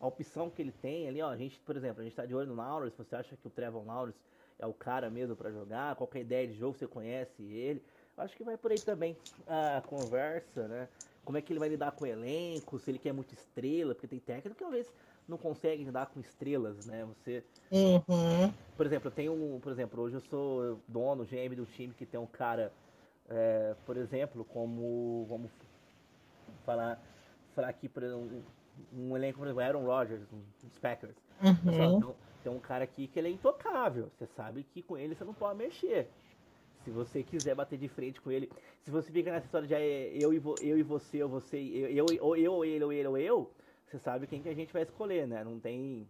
a opção que ele tem ali, ó, a gente, por exemplo, a gente tá de olho no Lawrence, você acha que o Trevor Lawrence é o cara mesmo para jogar, qualquer ideia de jogo você conhece ele, acho que vai por aí também a conversa, né? Como é que ele vai lidar com o elenco, se ele quer muita estrela, porque tem técnico que talvez não consegue lidar com estrelas, né? Você. Uhum. Por exemplo, eu tenho. Por exemplo, hoje eu sou dono, GM do time que tem um cara, é, por exemplo, como. Vamos falar, falar aqui, por exemplo, um, um elenco, por exemplo, Aaron Rodgers, os Packers. Uhum. Então, tem um cara aqui que ele é intocável. Você sabe que com ele você não pode mexer. Se você quiser bater de frente com ele, se você fica nessa história de é, eu e, vo, eu e você, ou você, eu, eu, ou eu, ou ele, ou ele, ou eu, você sabe quem que a gente vai escolher, né? Não tem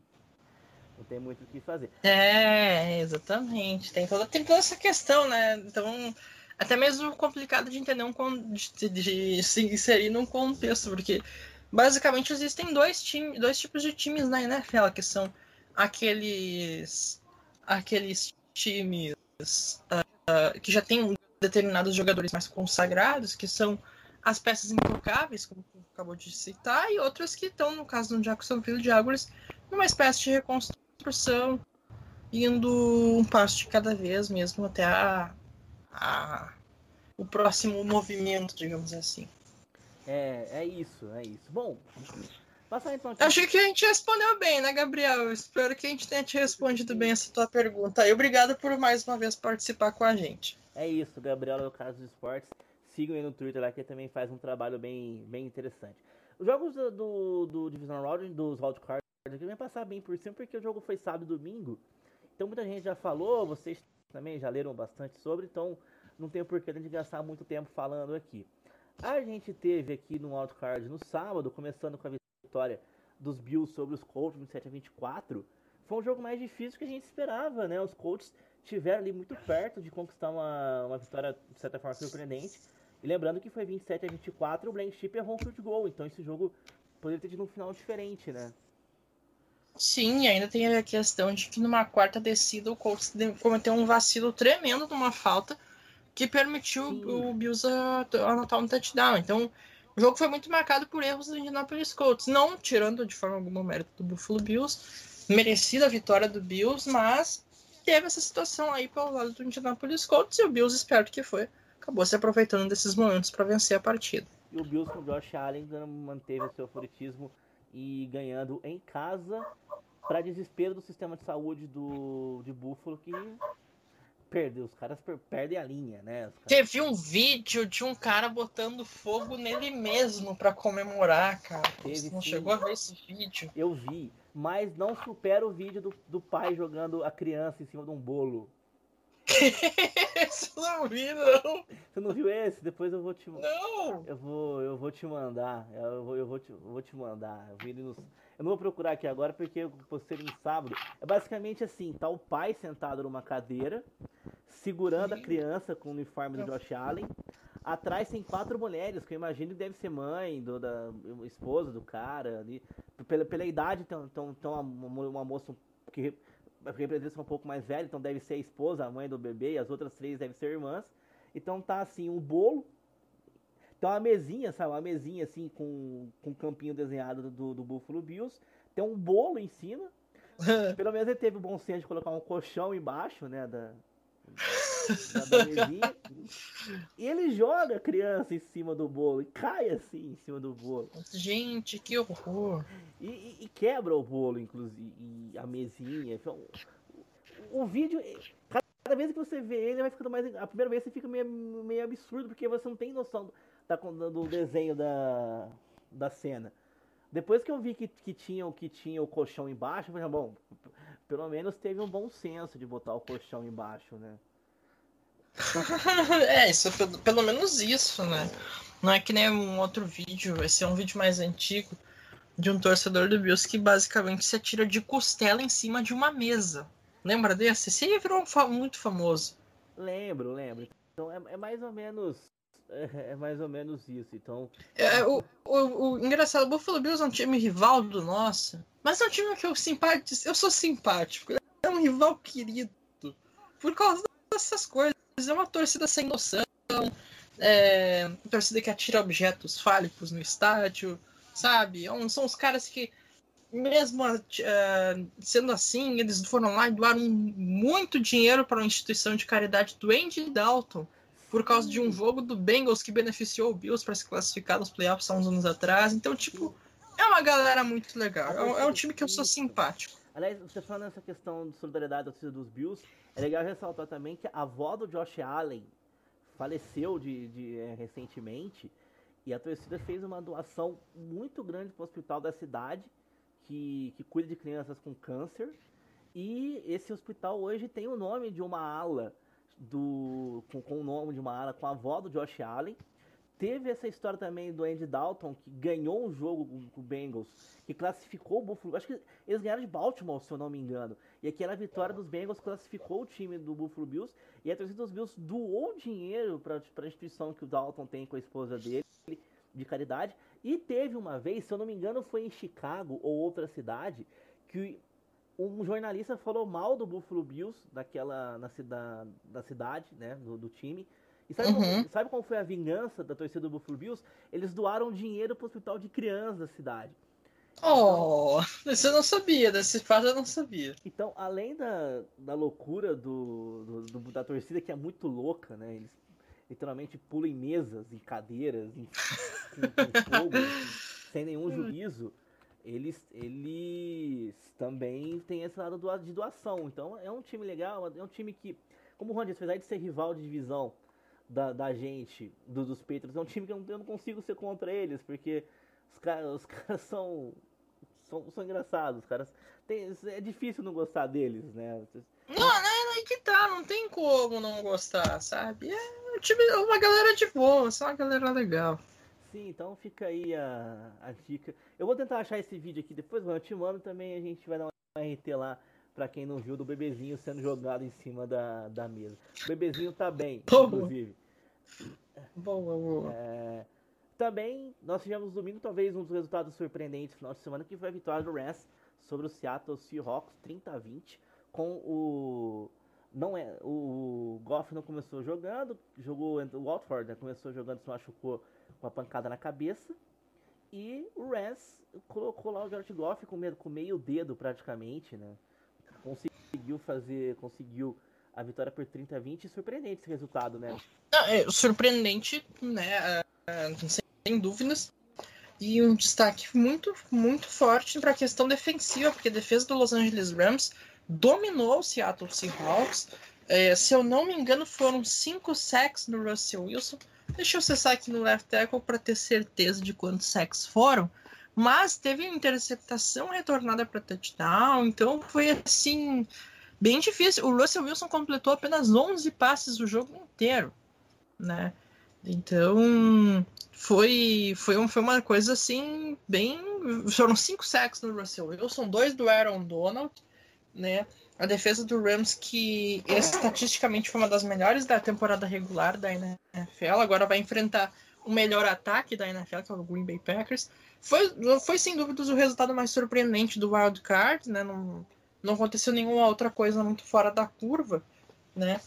não tem muito o que fazer. É, exatamente. Tem toda, tem toda essa questão, né? Então, até mesmo complicado de entender um de, de se inserir num contexto, porque basicamente existem dois times, dois tipos de times na NFL, que são aqueles aqueles times uh, que já têm determinados jogadores mais consagrados, que são as peças intocáveis, como acabou de citar, e outras que estão, no caso do Jacksonville Jaguars, numa espécie de reconstrução indo um passo de cada vez mesmo até a, a o próximo movimento, digamos assim. É, é isso, é isso. Bom, passa então aqui. Acho que a gente respondeu bem, né, Gabriel? Espero que a gente tenha te respondido bem essa tua pergunta. E obrigado por mais uma vez participar com a gente. É isso, Gabriel, no caso dos esportes. Sigam aí no Twitter lá que ele também faz um trabalho bem, bem interessante. Os jogos do, do, do Division Round, dos Wildcards, aqui vai passar bem por cima porque o jogo foi sábado e domingo. Então muita gente já falou, vocês também já leram bastante sobre, então não tem porquê de gastar muito tempo falando aqui. A gente teve aqui no wildcard no sábado, começando com a vitória dos Bills sobre os Colts 27 a 24. Foi um jogo mais difícil que a gente esperava, né? Os Colts estiveram ali muito perto de conquistar uma, uma vitória de certa forma surpreendente. E lembrando que foi 27 a 24, o Blankenship errou um field goal, então esse jogo poderia ter tido um final diferente, né? Sim, ainda tem a questão de que numa quarta descida o Colts cometeu um vacilo tremendo numa falta que permitiu Sim. o Bills anotar um touchdown. Então, o jogo foi muito marcado por erros do Indianapolis Colts. Não tirando de forma alguma o mérito do Buffalo Bills, merecida a vitória do Bills, mas teve essa situação aí pelo lado do Indianapolis Colts e o Bills, esperto que foi, acabou se aproveitando desses momentos para vencer a partida. E o Bills com o Josh Allen manteve o seu favoritismo e ganhando em casa para desespero do sistema de saúde do de Buffalo que perder, os caras per perdem a linha, né? Caras... Teve um vídeo de um cara botando fogo nele mesmo para comemorar, cara. Teve, Você não sim. chegou a ver esse vídeo? Eu vi, mas não supera o vídeo do, do pai jogando a criança em cima de um bolo. Esse eu não vi, não. Você não viu esse? Depois eu vou te Não! Eu vou, eu vou te mandar. Eu vou, eu vou, te, eu vou te mandar. Eu vi ele nos. Eu não vou procurar aqui agora porque eu postei no sábado. É basicamente assim: tá o pai sentado numa cadeira, segurando a criança com o uniforme do Josh Allen. Atrás tem quatro mulheres, que eu imagino que deve ser mãe, do, da esposa do cara ali. Pela, pela idade, então, então, então uma, uma moça que representa um pouco mais velha, então deve ser a esposa, a mãe do bebê, e as outras três devem ser irmãs. Então tá assim, um bolo. Tem uma mesinha, sabe? Uma mesinha assim com, com um campinho desenhado do, do Buffalo Bills. Tem um bolo em cima. Pelo menos ele teve o bom senso de colocar um colchão embaixo, né? Da, e ele joga a criança em cima do bolo e cai assim em cima do bolo. Gente, que horror! E, e, e quebra o bolo, inclusive, e a mesinha. Então, o, o vídeo, cada vez que você vê ele, vai ficando mais. A primeira vez você fica meio, meio absurdo, porque você não tem noção da, do desenho da, da cena. Depois que eu vi que, que, tinha, que tinha o colchão embaixo, eu falei, bom, pelo menos teve um bom senso de botar o colchão embaixo, né? É, isso pelo, pelo menos isso, né? Não é que nem um outro vídeo, esse é um vídeo mais antigo de um torcedor do Bills que basicamente se atira de costela em cima de uma mesa. Lembra desse? Esse aí virou muito famoso. Lembro, lembro. Então é, é mais ou menos é, é, mais ou menos isso. Então. É, o, o, o, engraçado, o Buffalo Bills é um time rival do nosso, mas é um time que eu simpático. Eu sou simpático. É um rival querido. Por causa dessas coisas é uma torcida sem noção, é, torcida que atira objetos fálicos no estádio, sabe? É são os caras que, mesmo uh, sendo assim, eles foram lá e doaram muito dinheiro para uma instituição de caridade do Andy Dalton por causa de um jogo do Bengals que beneficiou o Bills para se classificar nos playoffs há uns anos atrás. Então, tipo, é uma galera muito legal. É, é um time que eu sou simpático. Aliás, você falando nessa questão de solidariedade da torcida dos Bills, é legal ressaltar também que a avó do Josh Allen faleceu de, de é, recentemente e a torcida fez uma doação muito grande para o hospital da cidade que, que cuida de crianças com câncer. E esse hospital hoje tem o nome de uma ala do com, com o nome de uma ala com a avó do Josh Allen Teve essa história também do Andy Dalton, que ganhou um jogo com o Bengals, que classificou o Buffalo. Acho que eles ganharam de Baltimore, se eu não me engano. E aquela vitória dos Bengals classificou o time do Buffalo Bills. E a torcida dos Bills doou dinheiro para a instituição que o Dalton tem com a esposa dele, de caridade. E teve uma vez, se eu não me engano, foi em Chicago ou outra cidade, que um jornalista falou mal do Buffalo Bills, daquela, na, da, da cidade, né, do, do time e sabe, uhum. como, sabe qual foi a vingança da torcida do Buffalo Bills? Eles doaram dinheiro para o hospital de crianças da cidade. Oh, isso eu não sabia, desse fato eu não sabia. Então, além da, da loucura do, do, do da torcida, que é muito louca, né? Eles literalmente pulam em mesas, em cadeiras, em, com, fogo, sem nenhum juízo. Eles, eles também têm esse lado de doação. Então, é um time legal, é um time que, como o Ron disse, apesar de ser rival de divisão da, da gente, do, dos Patriots, é um time que eu não, eu não consigo ser contra eles, porque os caras, os caras são são, são engraçados, os caras. Tem, é difícil não gostar deles, né? Não, não é que tá, não tem como não gostar, sabe? É um time, uma galera de boa, só uma galera legal. Sim, então fica aí a, a dica. Eu vou tentar achar esse vídeo aqui depois, eu te mando também a gente vai dar uma RT lá pra quem não viu do bebezinho sendo jogado em cima da, da mesa. O bebezinho tá bem, inclusive. Boa, boa. É... Também nós tivemos domingo talvez um dos resultados surpreendentes no final de semana, que foi a vitória do Rams sobre o Seattle Seahawks 30 a 20, com o não é o Goff não começou jogando, jogou o Watford, né, começou jogando, se machucou com a pancada na cabeça. E o Rams colocou lá o Jared Goff com, meio, com meio dedo praticamente, né? Conseguiu fazer, conseguiu a vitória por 30 a 20, surpreendente esse resultado, né? Não, é surpreendente, né? É, sem dúvidas. E um destaque muito, muito forte para a questão defensiva, porque a defesa do Los Angeles Rams dominou o Seattle Seahawks. É, se eu não me engano, foram cinco sacks no Russell Wilson. Deixa eu acessar aqui no left tackle para ter certeza de quantos sacks foram. Mas teve interceptação retornada para touchdown, então foi assim bem difícil. O Russell Wilson completou apenas 11 passes o jogo inteiro, né? Então, foi, foi, um, foi uma coisa assim, bem. Foram cinco sacks no Russell Wilson, dois do Aaron Donald, né? A defesa do Rams, que estatisticamente foi uma das melhores da temporada regular da NFL, agora vai enfrentar o melhor ataque da NFL, que é o Green Bay Packers. Foi, foi sem dúvidas o resultado mais surpreendente do Wild Card, né? Não, não aconteceu nenhuma outra coisa muito fora da curva, né?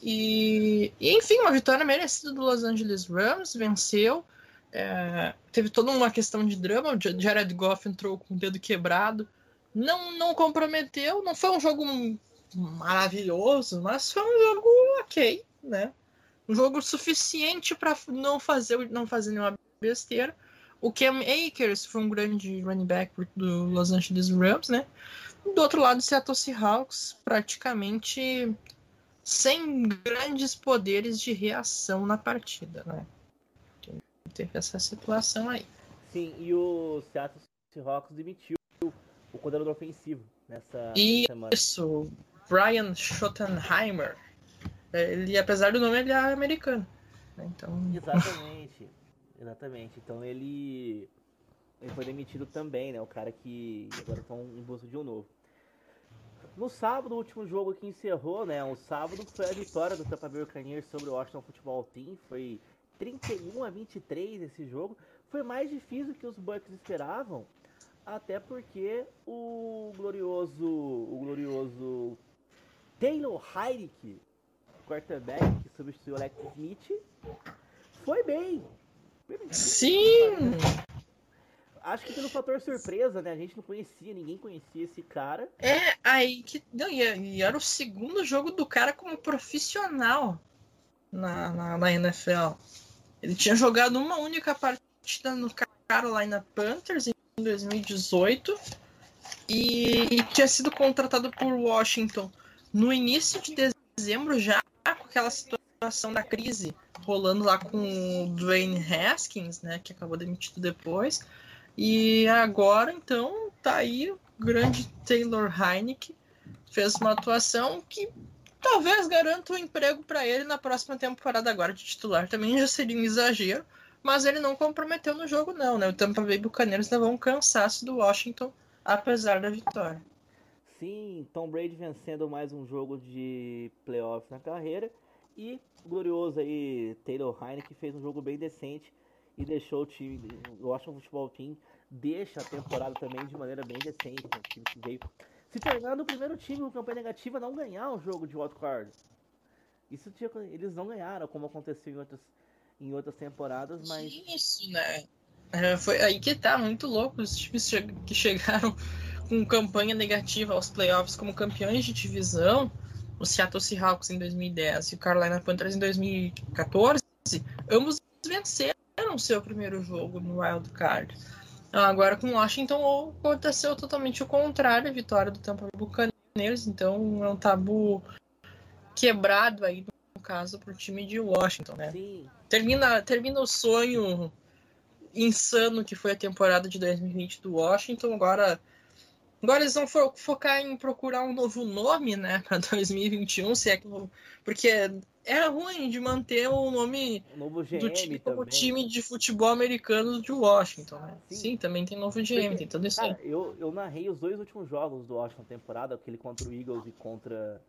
E, e, enfim, uma vitória merecida do Los Angeles Rams, venceu. É, teve toda uma questão de drama. O Jared Goff entrou com o dedo quebrado. Não, não comprometeu, não foi um jogo maravilhoso, mas foi um jogo ok, né? Um jogo suficiente para não fazer, não fazer nenhuma besteira. O Cam Akers foi um grande running back do Los Angeles Rams, né? Do outro lado, o Seattle Seahawks praticamente sem grandes poderes de reação na partida, né? Teve essa situação aí. Sim, e o Seattle Seahawks demitiu o coordenador ofensivo nessa Isso, semana. Isso, Brian Schottenheimer. Ele, apesar do nome, ele é americano. Né? Então... Exatamente. Exatamente. Então ele, ele foi demitido também, né? O cara que agora estão em busca de um novo. No sábado, o último jogo que encerrou, né? O sábado foi a vitória do Tampa Bay Buccaneers sobre o Washington Football Team. Foi 31 a 23 esse jogo. Foi mais difícil que os Bucks esperavam, até porque o glorioso, o glorioso Taylor Heineke, quarterback que substituiu o Alex Smith, foi bem. Sim! acho que pelo fator surpresa, né? A gente não conhecia, ninguém conhecia esse cara. É, aí que. Não, e, era o segundo jogo do cara como profissional na, na, na NFL. Ele tinha jogado uma única partida no Carolina Panthers em 2018 e, e tinha sido contratado por Washington no início de dezembro, já com aquela situação da crise rolando lá com o Dwayne Haskins, né, que acabou demitido depois. E agora, então, tá aí o grande Taylor Heineke. Fez uma atuação que talvez garanta um emprego para ele na próxima temporada agora de titular. Também já seria um exagero, mas ele não comprometeu no jogo não, né? O Tampa Bay Buccaneers levou um cansaço do Washington, apesar da vitória. Sim, Tom Brady vencendo mais um jogo de playoff na carreira e glorioso aí Taylor Heineke fez um jogo bem decente e deixou o time, o Futebol Team deixa a temporada também de maneira bem decente, né? o time que veio se tornando o primeiro time com campanha negativa não ganhar o jogo de wildcard. Isso tinha, eles não ganharam, como aconteceu em outras, em outras temporadas, mas. Isso, né? É, foi aí que tá, muito louco. Os times que chegaram com campanha negativa aos playoffs como campeões de divisão, o Seattle Seahawks em 2010 e o Carolina Panthers em 2014, ambos venceram seu primeiro jogo no Wild Card. Agora com Washington aconteceu totalmente o contrário, a vitória do Tampa Bay Buccaneers, então é um tabu quebrado aí no caso para o time de Washington, né? Sim. Termina, termina o sonho insano que foi a temporada de 2020 do Washington, agora Agora eles vão fo focar em procurar um novo nome, né, para 2021, se é que porque é ruim de manter o nome do time como time de futebol americano de Washington, né? Sim, Sim também tem novo GM, porque, tem tudo isso cara, Eu, eu narrei os dois últimos jogos do Washington temporada, aquele contra o Eagles e contra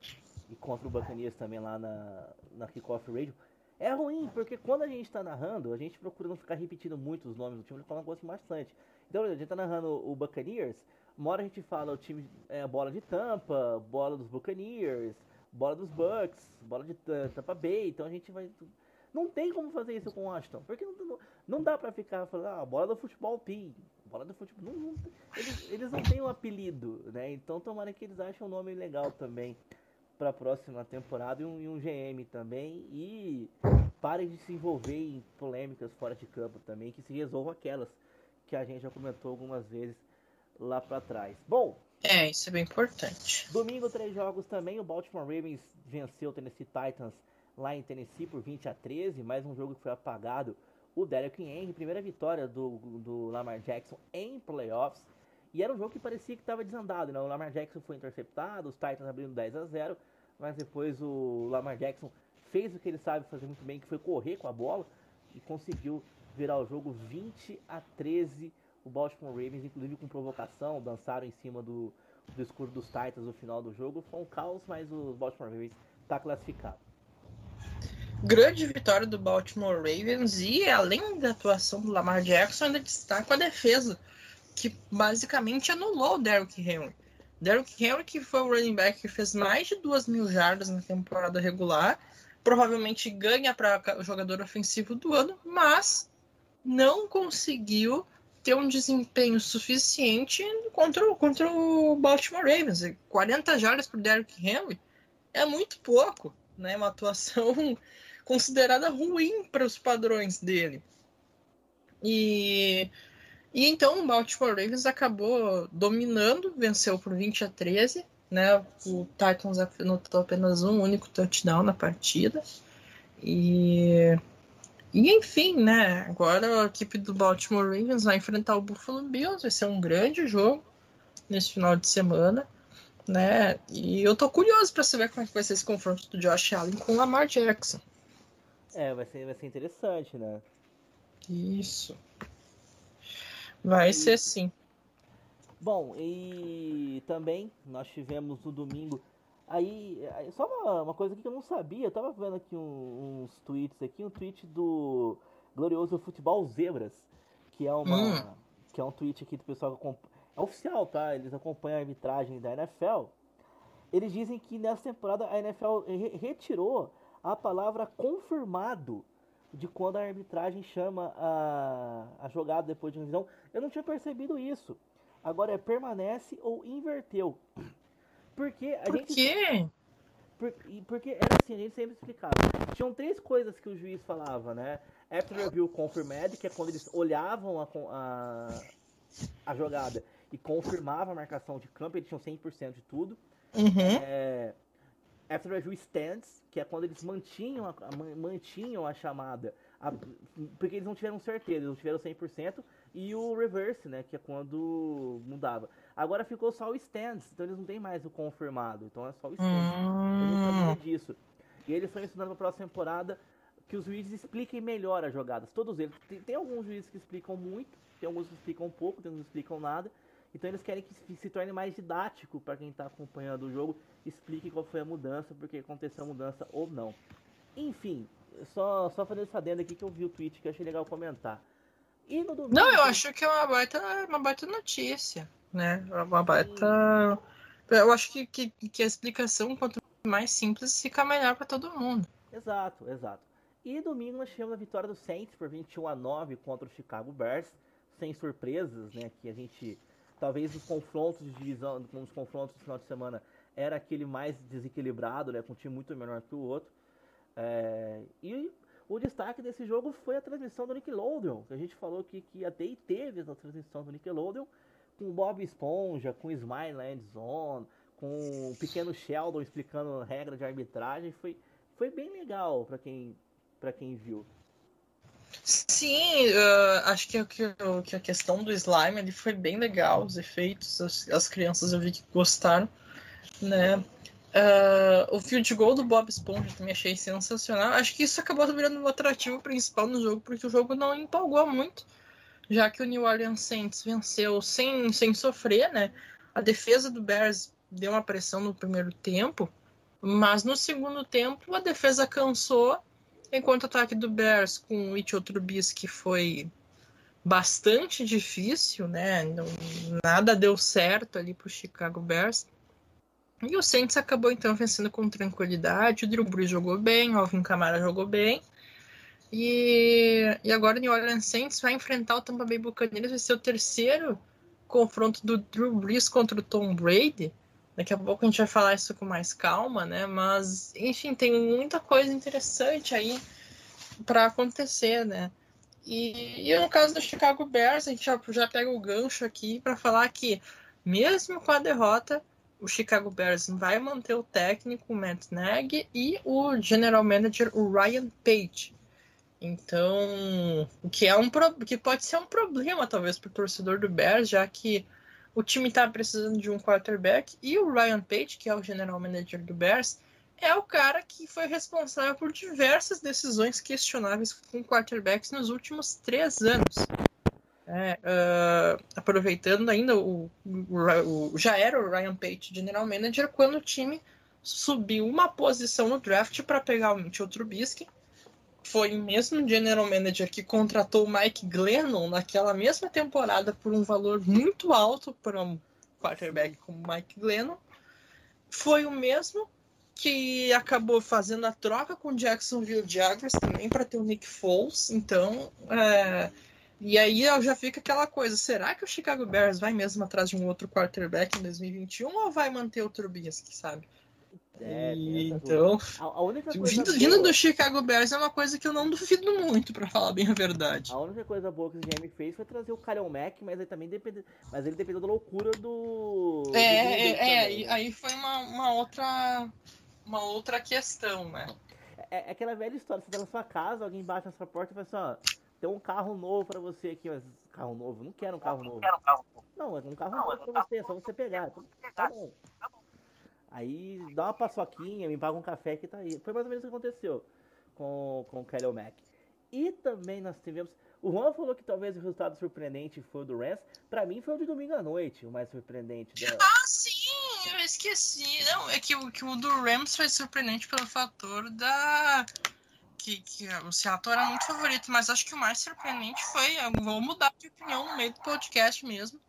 e contra o Buccaneers também lá na, na Kickoff Radio. É ruim, porque quando a gente tá narrando, a gente procura não ficar repetindo muito os nomes do time, porque eu gosto bastante. Então, a gente tá narrando o Buccaneers, uma hora a gente fala o time, é, bola de Tampa, bola dos Buccaneers, bola dos Bucks, bola de Tampa Bay, então a gente vai. Não tem como fazer isso com o Washington, porque não, não dá pra ficar falando, ah, bola do futebol PIN, bola do futebol. Não, não, eles, eles não têm um apelido, né? Então tomara que eles achem um nome legal também para próxima temporada e um, e um, GM também. E parem de se envolver em polêmicas fora de campo também, que se resolvam aquelas que a gente já comentou algumas vezes lá para trás. Bom. É, isso é bem importante. Domingo, três jogos também. O Baltimore Ravens venceu o Tennessee Titans lá em Tennessee por 20 a 13. Mais um jogo que foi apagado. O Derek Henry, primeira vitória do, do Lamar Jackson em playoffs. E era um jogo que parecia que estava desandado. Né? O Lamar Jackson foi interceptado, os Titans abrindo 10 a 0. Mas depois o Lamar Jackson fez o que ele sabe fazer muito bem, que foi correr com a bola. E conseguiu virar o jogo 20 a 13 o Baltimore Ravens, inclusive com provocação, dançaram em cima do, do escuro dos Titans no final do jogo. Foi um caos, mas o Baltimore Ravens está classificado. Grande vitória do Baltimore Ravens e além da atuação do Lamar Jackson, ainda destaca a defesa, que basicamente anulou o Derrick Henry. Derrick Henry, que foi o running back que fez mais de duas mil jardas na temporada regular, provavelmente ganha para jogador ofensivo do ano, mas não conseguiu ter um desempenho suficiente contra, contra o Baltimore Ravens. 40 jardas para Derrick Henry é muito pouco, né? Uma atuação considerada ruim para os padrões dele. E, e então o Baltimore Ravens acabou dominando, venceu por 20 a 13, né? O Titans anotou apenas um único touchdown na partida. E e enfim, né? Agora a equipe do Baltimore Ravens vai enfrentar o Buffalo Bills, vai ser um grande jogo nesse final de semana, né? E eu tô curioso para saber como é que vai ser esse confronto do Josh Allen com o Lamar Jackson. É, vai ser, vai ser interessante, né? Isso. Vai e... ser sim. Bom, e também nós tivemos no domingo Aí, só uma, uma, coisa que eu não sabia, eu tava vendo aqui um, uns tweets aqui, um tweet do glorioso Futebol Zebras, que é uma hum. que é um tweet aqui do pessoal que é oficial, tá? Eles acompanham a arbitragem da NFL. Eles dizem que nessa temporada a NFL re retirou a palavra confirmado de quando a arbitragem chama a, a jogada depois de revisão. Eu não tinha percebido isso. Agora é permanece ou inverteu. Porque a Por gente. quê? Por, porque era assim, a gente sempre explicava. Tinham três coisas que o juiz falava, né? After review confirmed, que é quando eles olhavam a, a, a jogada e confirmavam a marcação de campo, eles tinham 100% de tudo. Uhum. É, after review stands, que é quando eles mantinham a, mantinham a chamada, a, porque eles não tiveram certeza, eles não tiveram 100%, e o reverse, né, que é quando mudava. Agora ficou só o stands, então eles não tem mais o confirmado. Então é só o stands. Hum. Eu não sabia disso. E eles estão ensinando para a próxima temporada que os juízes expliquem melhor as jogadas. Todos eles. Tem, tem, alguns juízes que explicam muito, tem alguns que explicam pouco, tem uns que não explicam nada. Então eles querem que se, torne mais didático para quem está acompanhando o jogo, explique qual foi a mudança, porque aconteceu a mudança ou não. Enfim, só, só fazer essa adendo aqui que eu vi o tweet que eu achei legal comentar. E no domingo, não, eu acho que é uma baita, uma baita notícia né? É uma baita. Eu acho que, que, que a explicação, quanto mais simples, fica melhor para todo mundo. Exato, exato. E domingo nós tivemos a vitória do Saints por 21 a 9 contra o Chicago Bears. sem surpresas, né? Que a gente, talvez os confrontos de divisão, nos confrontos do final de semana, era aquele mais desequilibrado, né? Com um time muito menor que o outro. É, e o destaque desse jogo foi a transmissão do Nickelodeon, a gente falou que, que até teve essa transmissão do Nickelodeon, com Bob Esponja, com Smiland Zone, com o pequeno Sheldon explicando regra de arbitragem. Foi, foi bem legal para quem, quem viu. Sim, uh, acho que, que, que, a questão do slime ele foi bem legal, os efeitos, as, as crianças eu vi que gostaram, né? Uh, o field goal do Bob Esponja também achei sensacional. Acho que isso acabou virando o atrativo principal no jogo, porque o jogo não empolgou muito, já que o New Orleans Saints venceu sem, sem sofrer, né? A defesa do Bears deu uma pressão no primeiro tempo, mas no segundo tempo a defesa cansou, enquanto o ataque do Bears com o Itch Trubisky foi bastante difícil, né? Não, nada deu certo ali para o Chicago Bears. E o Saints acabou então vencendo com tranquilidade. O Drew Brees jogou bem, o Alvin Kamara jogou bem. E, e agora o New Orleans Saints vai enfrentar o Tampa Bay Buccaneers. Vai ser o terceiro confronto do Drew Brees contra o Tom Brady. Daqui a pouco a gente vai falar isso com mais calma, né? Mas, enfim, tem muita coisa interessante aí para acontecer, né? E, e, no caso do Chicago Bears, a gente já, já pega o gancho aqui para falar que, mesmo com a derrota, o Chicago Bears vai manter o técnico o Matt Nagy e o general manager o Ryan Page. Então, o que é um que pode ser um problema talvez para o torcedor do Bears, já que o time está precisando de um quarterback e o Ryan Page, que é o general manager do Bears, é o cara que foi responsável por diversas decisões questionáveis com quarterbacks nos últimos três anos. É, uh, aproveitando ainda, o, o, o, já era o Ryan Pate General Manager quando o time subiu uma posição no draft para pegar o Mitchell Trubisky. Foi o mesmo General Manager que contratou o Mike Glennon naquela mesma temporada por um valor muito alto para um quarterback como Mike Glennon. Foi o mesmo que acabou fazendo a troca com Jacksonville Jaguars também para ter o Nick Foles. Então, é, e aí já fica aquela coisa: será que o Chicago Bears vai mesmo atrás de um outro quarterback em 2021 ou vai manter o Trubisky, sabe? É, então, a, a única coisa vindo, boa... vindo, do Chicago Bears é uma coisa que eu não duvido muito, para falar bem a verdade. A única coisa boa que o GM fez foi trazer o Kyle Mack, mas ele também depende, mas ele dependeu da loucura do. É, do é, é, é aí foi uma, uma outra uma outra questão, né? É, é, aquela velha história, você tá na sua casa, alguém bate na sua porta e fala assim, ó, tem um carro novo pra você aqui, mas carro novo? Não quero um carro novo. Não, é um carro novo pra você, é só você pegar. Tá bom. Aí dá uma paçoquinha, me paga um café que tá aí. Foi mais ou menos o que aconteceu com, com o Kelly Mac. E também nós tivemos. O Juan falou que talvez o resultado surpreendente foi o do Rams. Pra mim foi o de domingo à noite, o mais surpreendente. Da... Ah, sim! Eu esqueci. Não, é que, que o do Rams foi surpreendente pelo fator da que, que o Seattle era muito favorito, mas acho que o mais surpreendente foi. Vou mudar de opinião no meio do podcast mesmo.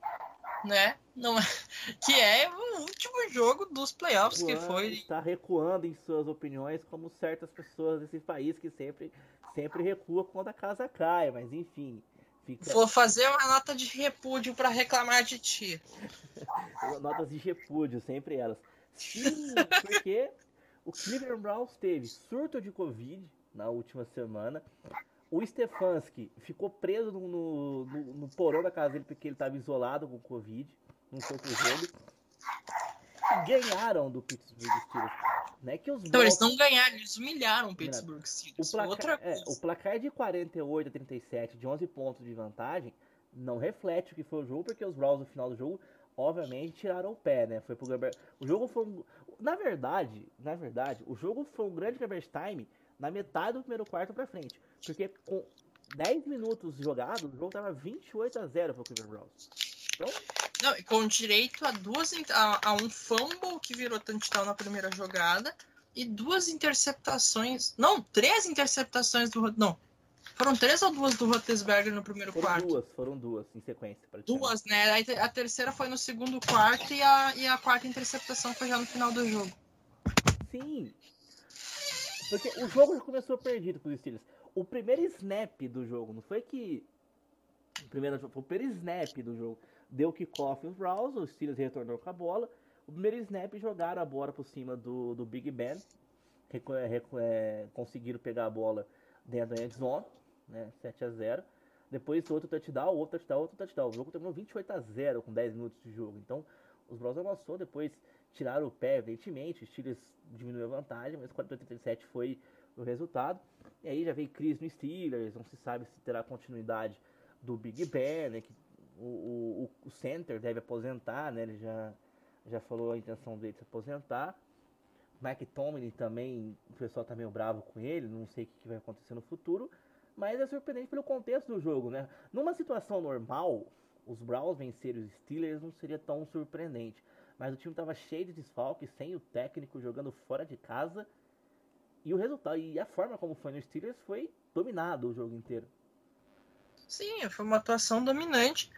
Né? Não, é, que é o último jogo dos playoffs que foi. Está recuando em suas opiniões, como certas pessoas desse país que sempre, sempre recua quando a casa cai, mas enfim. Fica... Vou fazer uma nota de repúdio para reclamar de ti. Notas de repúdio, sempre elas. Sim, porque o Cleveland Browns teve surto de Covid, na última semana. O Stefanski ficou preso no, no, no, no porão da casa dele porque ele estava isolado com Covid. Não foi pro jogo. Ganharam do Pittsburgh Steelers. Né, que os então, eles não ganharam, eles humilharam o Pittsburgh Steelers. O placar, Outra é, o placar de 48 a 37, de 11 pontos de vantagem, não reflete o que foi o jogo, porque os Browns no final do jogo, obviamente, tiraram o pé, né? Foi pro O jogo foi um... Na verdade, na verdade, o jogo foi um grande garbage time na metade do primeiro quarto para frente. Porque com 10 minutos jogados, o jogo tava 28 a 0 pro Cleveland Browns. Então, não, com direito a duas a, a, um fumble que virou touchdown na primeira jogada e duas interceptações, não, três interceptações do não. Foram três ou duas do Roethlisberger no primeiro foram quarto? Duas, foram duas em sequência. Duas, né? A terceira foi no segundo quarto e a, e a quarta interceptação foi já no final do jogo. Sim, porque o jogo já começou perdido com os Steelers. O primeiro snap do jogo, não foi que Primeiro foi o primeiro snap do jogo. Deu kickoff os Browns, o Steelers retornou com a bola. O primeiro snap jogaram a bola por cima do, do Big Ben. Reco é, conseguiram pegar a bola dentro da endzone, né? 7 a 0 Depois outro touchdown, outro touchdown, outro touchdown. O jogo terminou 28 a 0 com 10 minutos de jogo. Então, os Browns avançou, depois tiraram o pé, evidentemente. O Steelers diminuiu a vantagem, mas 40 a 37 foi o resultado. E aí já veio crise no Steelers, não se sabe se terá continuidade do Big Ben, né? Que o, o, o center deve aposentar, né? Ele já, já falou a intenção dele de se aposentar. Mike Tomlin também, o pessoal tá meio bravo com ele, não sei o que, que vai acontecer no futuro. Mas é surpreendente pelo contexto do jogo, né? Numa situação normal, os Browns vencerem os Steelers não seria tão surpreendente. Mas o time estava cheio de desfalques, sem o técnico, jogando fora de casa. E o resultado, e a forma como foi no Steelers foi dominado o jogo inteiro. Sim, foi uma atuação dominante.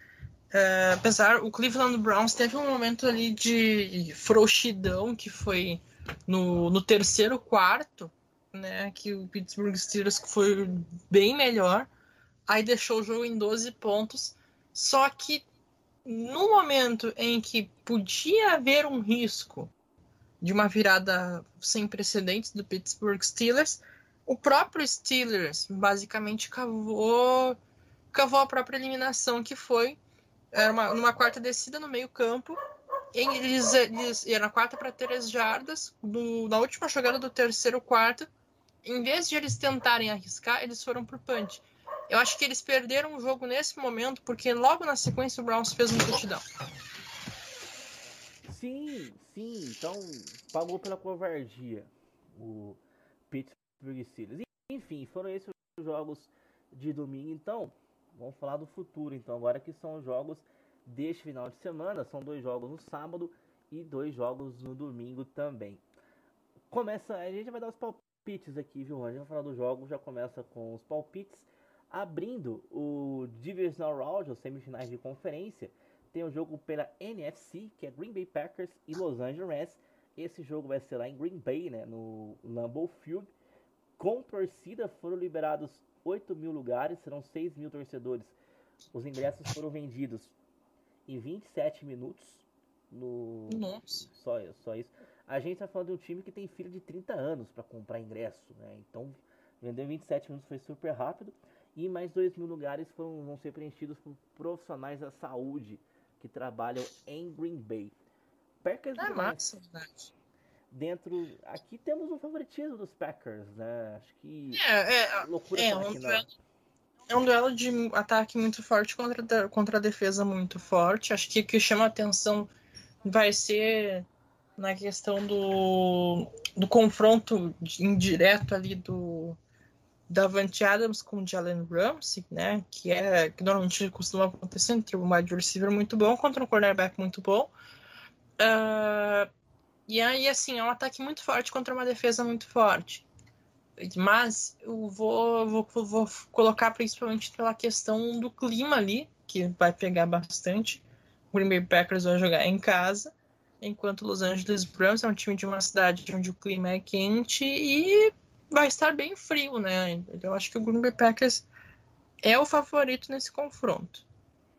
É, apesar, o Cleveland Browns teve um momento ali de frouxidão que foi no, no terceiro quarto, né? Que o Pittsburgh Steelers foi bem melhor. Aí deixou o jogo em 12 pontos. Só que no momento em que podia haver um risco de uma virada sem precedentes do Pittsburgh Steelers, o próprio Steelers basicamente cavou, cavou a própria eliminação, que foi era uma, numa quarta descida no meio campo, eles, eles era quarta para três jardas, do, na última jogada do terceiro quarto, em vez de eles tentarem arriscar, eles foram pro punch. Eu acho que eles perderam o jogo nesse momento, porque logo na sequência o Browns fez um touchdown. Sim, sim. Então, pagou pela covardia o Pittsburgh Steelers. Enfim, foram esses os jogos de domingo. Então, vamos falar do futuro. Então, agora que são os jogos deste final de semana. São dois jogos no sábado e dois jogos no domingo também. Começa, a gente vai dar os palpites aqui, viu? A gente vai falar dos jogos, já começa com os palpites. Abrindo o Divisional Round, os semifinais de conferência, tem o jogo pela NFC, que é Green Bay Packers e Los Angeles Rams. Esse jogo vai ser lá em Green Bay, né, no Lambeau Field. Com torcida foram liberados 8 mil lugares, serão 6 mil torcedores. Os ingressos foram vendidos em 27 minutos. No... Nossa. Só, só isso. A gente está falando de um time que tem filho de 30 anos para comprar ingresso, né? Então, vender 27 minutos foi super rápido. E mais 2 mil lugares foram, vão ser preenchidos por profissionais da saúde que trabalham em Green Bay. Packers é massa, Dentro. Aqui temos um favoritismo dos Packers, né? Acho que. É, é, loucura é, um duelo, é um duelo de ataque muito forte contra, contra a defesa muito forte. Acho que o que chama atenção vai ser na questão do, do confronto indireto ali do Davante Adams com Jalen Ramsey, né? Que é que normalmente costuma acontecer entre um wide receiver muito bom contra um cornerback muito bom. Uh, e aí, assim, é um ataque muito forte contra uma defesa muito forte. Mas eu vou, vou, vou colocar principalmente pela questão do clima ali, que vai pegar bastante. O Green Bay Packers vai jogar em casa, enquanto Los Angeles Rams é um time de uma cidade onde o clima é quente e vai estar bem frio, né? Eu acho que o Green Bay Packers é o favorito nesse confronto.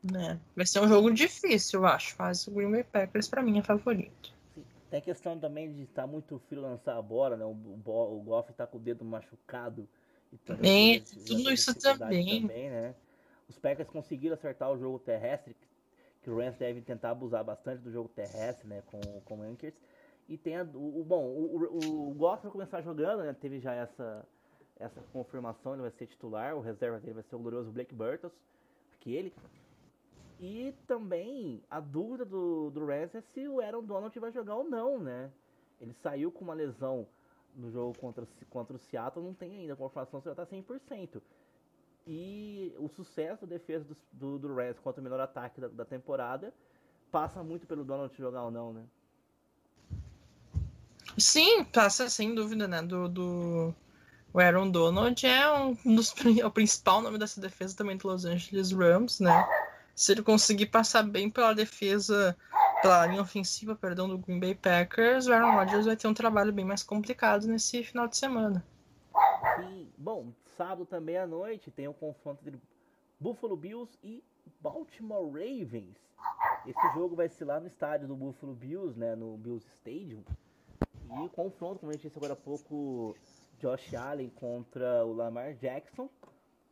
Né? Vai ser um jogo difícil, eu acho, mas o Green Bay Packers para mim é favorito. Tem questão também de estar muito frio lançar a bola, né? O, o, o Goff tá com o dedo machucado. E também, tudo isso também. também né? Os Packers conseguiram acertar o jogo terrestre, que o Rams deve tentar abusar bastante do jogo terrestre, né? Com, com o Anchors. E tem a, o, bom, o, o, Goff vai começar jogando, né? Teve já essa, essa confirmação, ele vai ser titular, o reserva dele vai ser o glorioso Blake Burtos, aquele. E também a dúvida do, do Rams é se o Aaron Donald vai jogar ou não, né? Ele saiu com uma lesão no jogo contra, contra o Seattle, não tem ainda a confirmação se já tá 100%. E o sucesso da defesa do, do, do Rams contra o melhor ataque da, da temporada passa muito pelo Donald jogar ou não, né? Sim, passa sem dúvida, né? Do, do... O Aaron Donald é um dos é o principal nome dessa defesa também do Los Angeles Rams, né? Se ele conseguir passar bem pela defesa, pela linha ofensiva, perdão, do Green Bay Packers, o Aaron Rodgers vai ter um trabalho bem mais complicado nesse final de semana. Sim, bom, sábado também à noite tem o um confronto entre Buffalo Bills e Baltimore Ravens. Esse jogo vai ser lá no estádio do Buffalo Bills, né, no Bills Stadium. E o confronto, como a gente disse agora há pouco, Josh Allen contra o Lamar Jackson.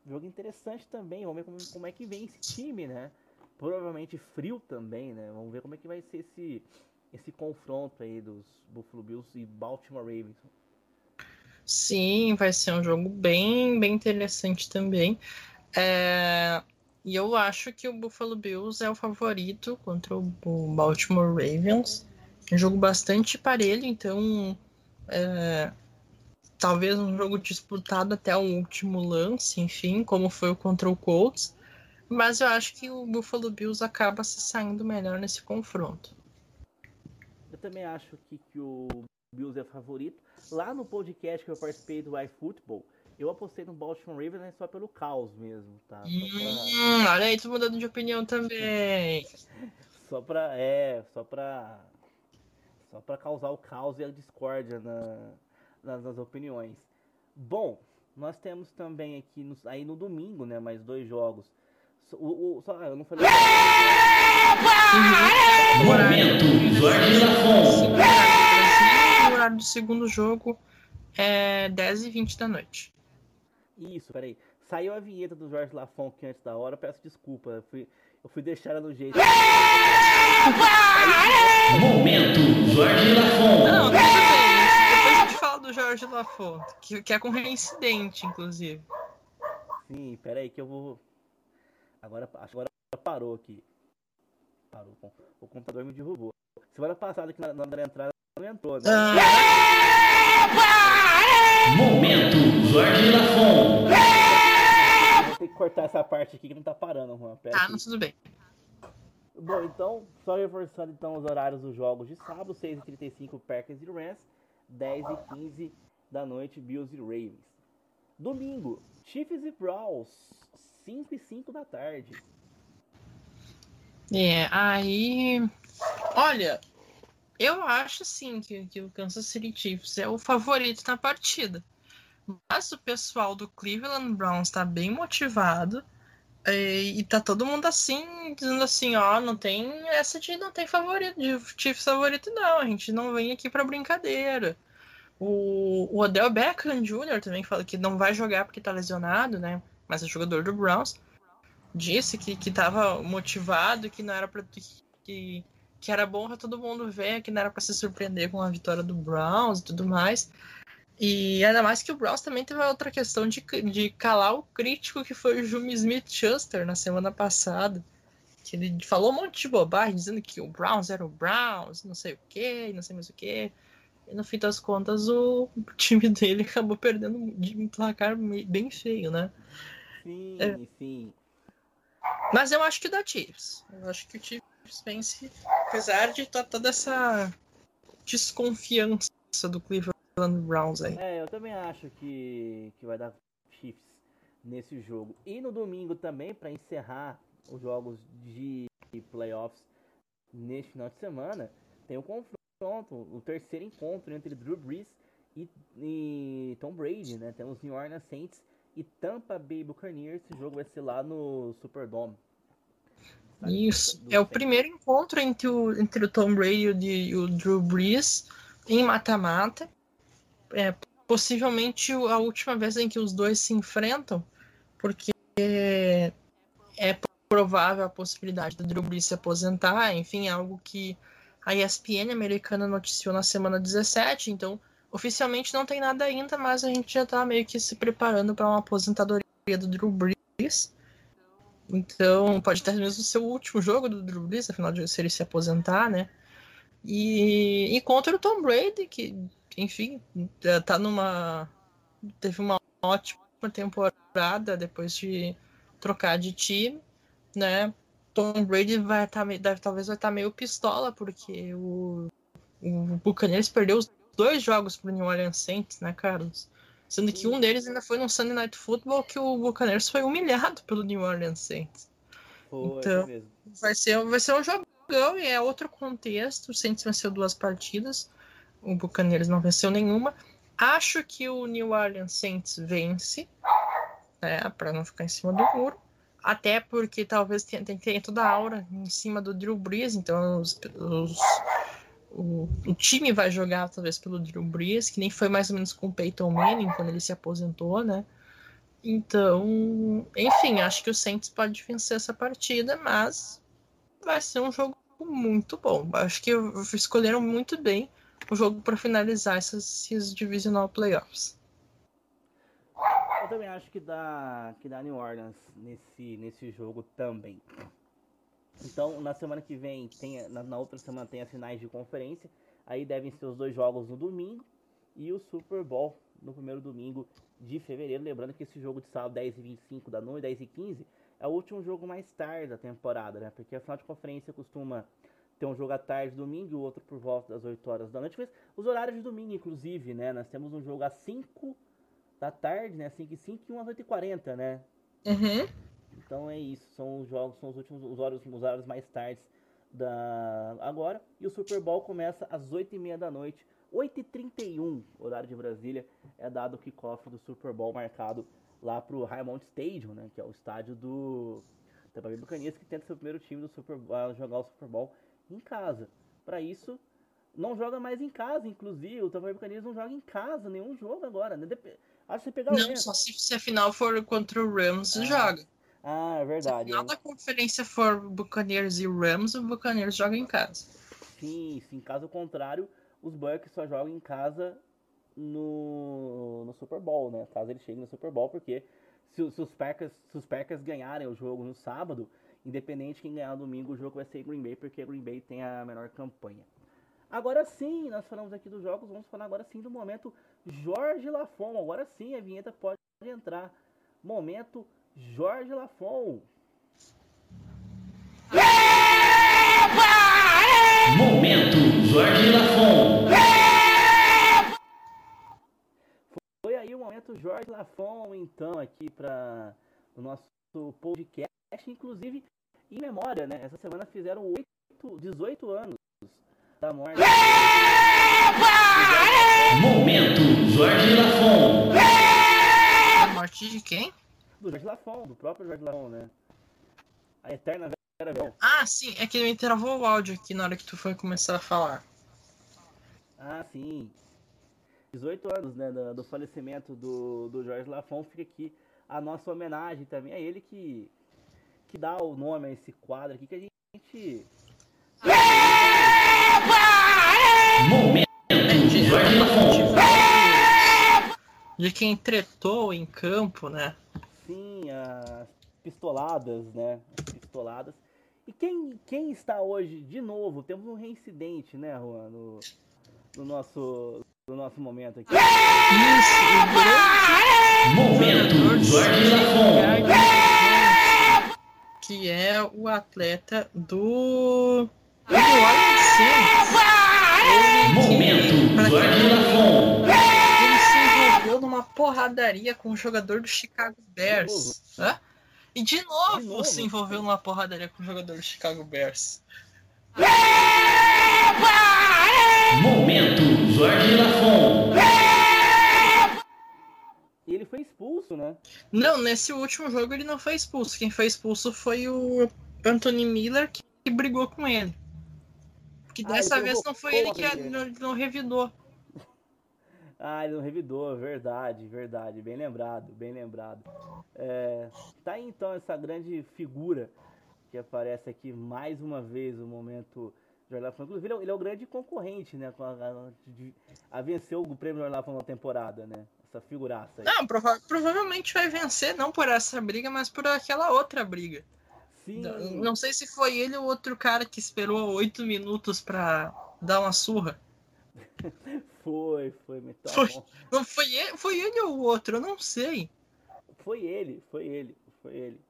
Jogo interessante também, vamos ver como, como é que vem esse time, né? Provavelmente frio também, né? Vamos ver como é que vai ser esse, esse confronto aí dos Buffalo Bills e Baltimore Ravens. Sim, vai ser um jogo bem, bem interessante também. É... E eu acho que o Buffalo Bills é o favorito contra o Baltimore Ravens. Um jogo bastante parelho, então é, talvez um jogo disputado até o último lance, enfim, como foi o contra o Colts. Mas eu acho que o Buffalo Bills acaba se saindo melhor nesse confronto. Eu também acho que, que o Bills é favorito. Lá no podcast que eu participei do iFootball, eu apostei no Baltimore Ravens só pelo caos mesmo, tá? Hum, pra... Olha aí, tu mudando de opinião também. só pra. É, só pra. Só pra causar o caos e a discórdia na, nas, nas opiniões. Bom, nós temos também aqui no, aí no domingo, né? Mais dois jogos. O, o, só, eu não falei. Momento, Jorge Lafon. O horário do segundo jogo é 10 e 20 da noite. Isso, peraí. Saiu a vinheta do Jorge Lafon aqui antes da hora, peço desculpa. Fui, eu fui deixar ela no jeito. Momento, Jorge Lafon. Não, tudo bem fala do Jorge Lafont, que, que é com reincidente, inclusive. Sim, pera aí que eu vou. Agora, agora parou aqui. Parou. O computador me derrubou. Semana passada que na, na entrada não entrou, né? Ah. Momento, Jorge Lafont. Ter que cortar essa parte aqui que não tá parando, Juan. Pera ah, não, tudo bem. Bom, então, só reforçando então os horários dos jogos de sábado, 6h35 Packers e Rams, 10 e 15 da noite, Bills e Ravens. Domingo, Chiefs e Browns, 5 e 5 da tarde. É, aí. Olha, eu acho sim que, que o Kansas City Chiefs é o favorito na partida. Mas o pessoal do Cleveland Browns está bem motivado. E, e tá todo mundo assim, dizendo assim, ó, não tem essa de não tem favorito, de Chiefs favorito, não. A gente não vem aqui pra brincadeira. O, o Odell Beckham Jr. também fala que não vai jogar porque tá lesionado, né? Mas é jogador do Browns. Disse que, que tava motivado, que não era pra. Que, que era bom pra todo mundo ver, que não era pra se surpreender com a vitória do Browns e tudo mais. E ainda mais que o Browns também teve outra questão de, de calar o crítico que foi o Jimmy Smith Schuster na semana passada. Que ele falou um monte de bobagem, dizendo que o Browns era o Browns, não sei o que, não sei mais o que. E no fim das contas, o time dele acabou perdendo de um placar bem feio, né? Sim, é. sim. Mas eu acho que dá Chiefs. Eu acho que o Chiefs vence, apesar de toda essa desconfiança do Cleveland Browns aí. É, eu também acho que, que vai dar Chiefs nesse jogo. E no domingo também, para encerrar os jogos de playoffs neste final de semana, tem o confronto, o terceiro encontro entre Drew Brees e, e Tom Brady, né? Temos New Orleans Saints e Tampa Bay Buccaneers. Esse jogo vai ser lá no Superdome. Isso. É o primeiro encontro entre o, entre o Tom Brady e o Drew Brees em mata-mata é, possivelmente a última vez em que os dois se enfrentam, porque é provável a possibilidade do Drew Brees se aposentar, enfim, é algo que a ESPN americana noticiou na semana 17, então oficialmente não tem nada ainda, mas a gente já está meio que se preparando para uma aposentadoria do Drew Brees. Então, pode ter mesmo ser o último jogo do Drew Brees, afinal de se ele se aposentar, né? E, e contra o Tom Brady, que enfim, tá numa. Teve uma ótima temporada depois de trocar de time, né? Tom Brady vai estar tá, deve, talvez vai estar tá meio pistola, porque o, o Buccaneers perdeu os dois jogos pro New Orleans Saints, né, Carlos? Sendo que um deles ainda foi no Sunday Night Football que o Buccaneers foi humilhado pelo New Orleans Saints. Foi, então, vai ser, vai ser um jogão e é outro contexto. O Saints venceu duas partidas o Buccaneers não venceu nenhuma. Acho que o New Orleans Saints vence, né, para não ficar em cima do muro. Até porque talvez tenha, tenha toda a aura em cima do Drew Brees, então os, os, o, o, time vai jogar talvez pelo Drew Brees, que nem foi mais ou menos com o Peyton Manning quando ele se aposentou, né? Então, enfim, acho que o Saints pode vencer essa partida, mas vai ser um jogo muito bom. Acho que escolheram muito bem o jogo para finalizar essas, esses divisional playoffs. Eu também acho que dá, que dá New Orleans nesse, nesse jogo também. Então, na semana que vem, tem, na, na outra semana tem as finais de conferência. Aí devem ser os dois jogos no domingo e o Super Bowl no primeiro domingo de fevereiro. Lembrando que esse jogo de sábado, 10 e 25 da noite, 10 e 15, é o último jogo mais tarde da temporada, né? Porque a final de conferência costuma ter um jogo à tarde domingo e o outro por volta das 8 horas da noite. Mas os horários de domingo, inclusive, né? Nós temos um jogo às 5 da tarde, né? 5 e 5 e um às 8 e 40, né? Uhum. Então é isso, são os jogos, são os últimos os horários, os horários mais tardes da agora. E o Super Bowl começa às 8 e meia da noite. 8h31, horário de Brasília, é dado o kickoff do Super Bowl marcado lá pro Highmont Stadium, né? Que é o estádio do Tampa Bay Buccaneers, que tenta ser o primeiro time do Super Bowl, jogar o Super Bowl em casa. Para isso, não joga mais em casa, inclusive. O Tampa Bay Buccaneers não joga em casa nenhum jogo agora, né? Acho que pegar Não, só se, se a final for contra o Rams, ah. joga. Ah, é verdade. Se a final da conferência for Buccaneers e Rams, o Buccaneers joga em casa. Sim, sim. Caso contrário, os Bucks só jogam em casa no, no Super Bowl, né? Caso eles cheguem no Super Bowl, porque se, se, os Packers, se os Packers ganharem o jogo no sábado, independente de quem ganhar domingo, o jogo vai ser Green Bay, porque Green Bay tem a menor campanha. Agora sim, nós falamos aqui dos jogos, vamos falar agora sim do momento Jorge Lafon. Agora sim, a vinheta pode entrar. Momento Jorge Lafon. Momento Jorge Lafon. Foi aí o momento Jorge Lafon, então, aqui para o nosso podcast. Inclusive, em memória, né? Essa semana fizeram 8, 18 anos da morte. Momento Jorge Lafon. A morte de quem? Do Jorge Lafon, do próprio Jorge Lafon, né? A eterna Vera Bel. Ah, sim, é que ele travou o áudio aqui na hora que tu foi começar a falar. Ah, sim. 18 anos, né, do, do falecimento do, do Jorge Lafon, fica aqui a nossa homenagem também a ele que, que dá o nome a esse quadro aqui que a gente. Momento de quem tretou em campo, né? Sim, as pistoladas, né? As pistoladas. E quem, quem está hoje, de novo, temos um reincidente, né, Juan, no, no nosso, no nosso momento aqui. Isso, o Momento. Que é o atleta do. Do Saints. Momento Jorge Lafon numa porradaria com o jogador do Chicago Bears. E de novo, de novo, se envolveu numa porradaria com o jogador do Chicago Bears. Momento Jorge Lafon. Foi expulso, né? Não, nesse último jogo ele não foi expulso. Quem foi expulso foi o Anthony Miller que, brigou com ele. Que ah, dessa vez não foi ele que não, não revidou. Ah, ele não revidou, verdade, verdade, bem lembrado, bem lembrado. É, tá aí então essa grande figura que aparece aqui mais uma vez no momento Jordan Lafon. Inclusive, ele é, ele é o grande concorrente, né? A, a, a, vencer o prêmio Lafon na temporada, né? Essa figuraça aí. Não, prova provavelmente vai vencer, não por essa briga, mas por aquela outra briga. Sim. Não, sei se foi ele ou outro cara que esperou oito minutos para dar uma surra. Foi, foi, tá foi, não foi ele, foi ele ou o outro, eu não sei. Foi ele, foi ele, foi ele.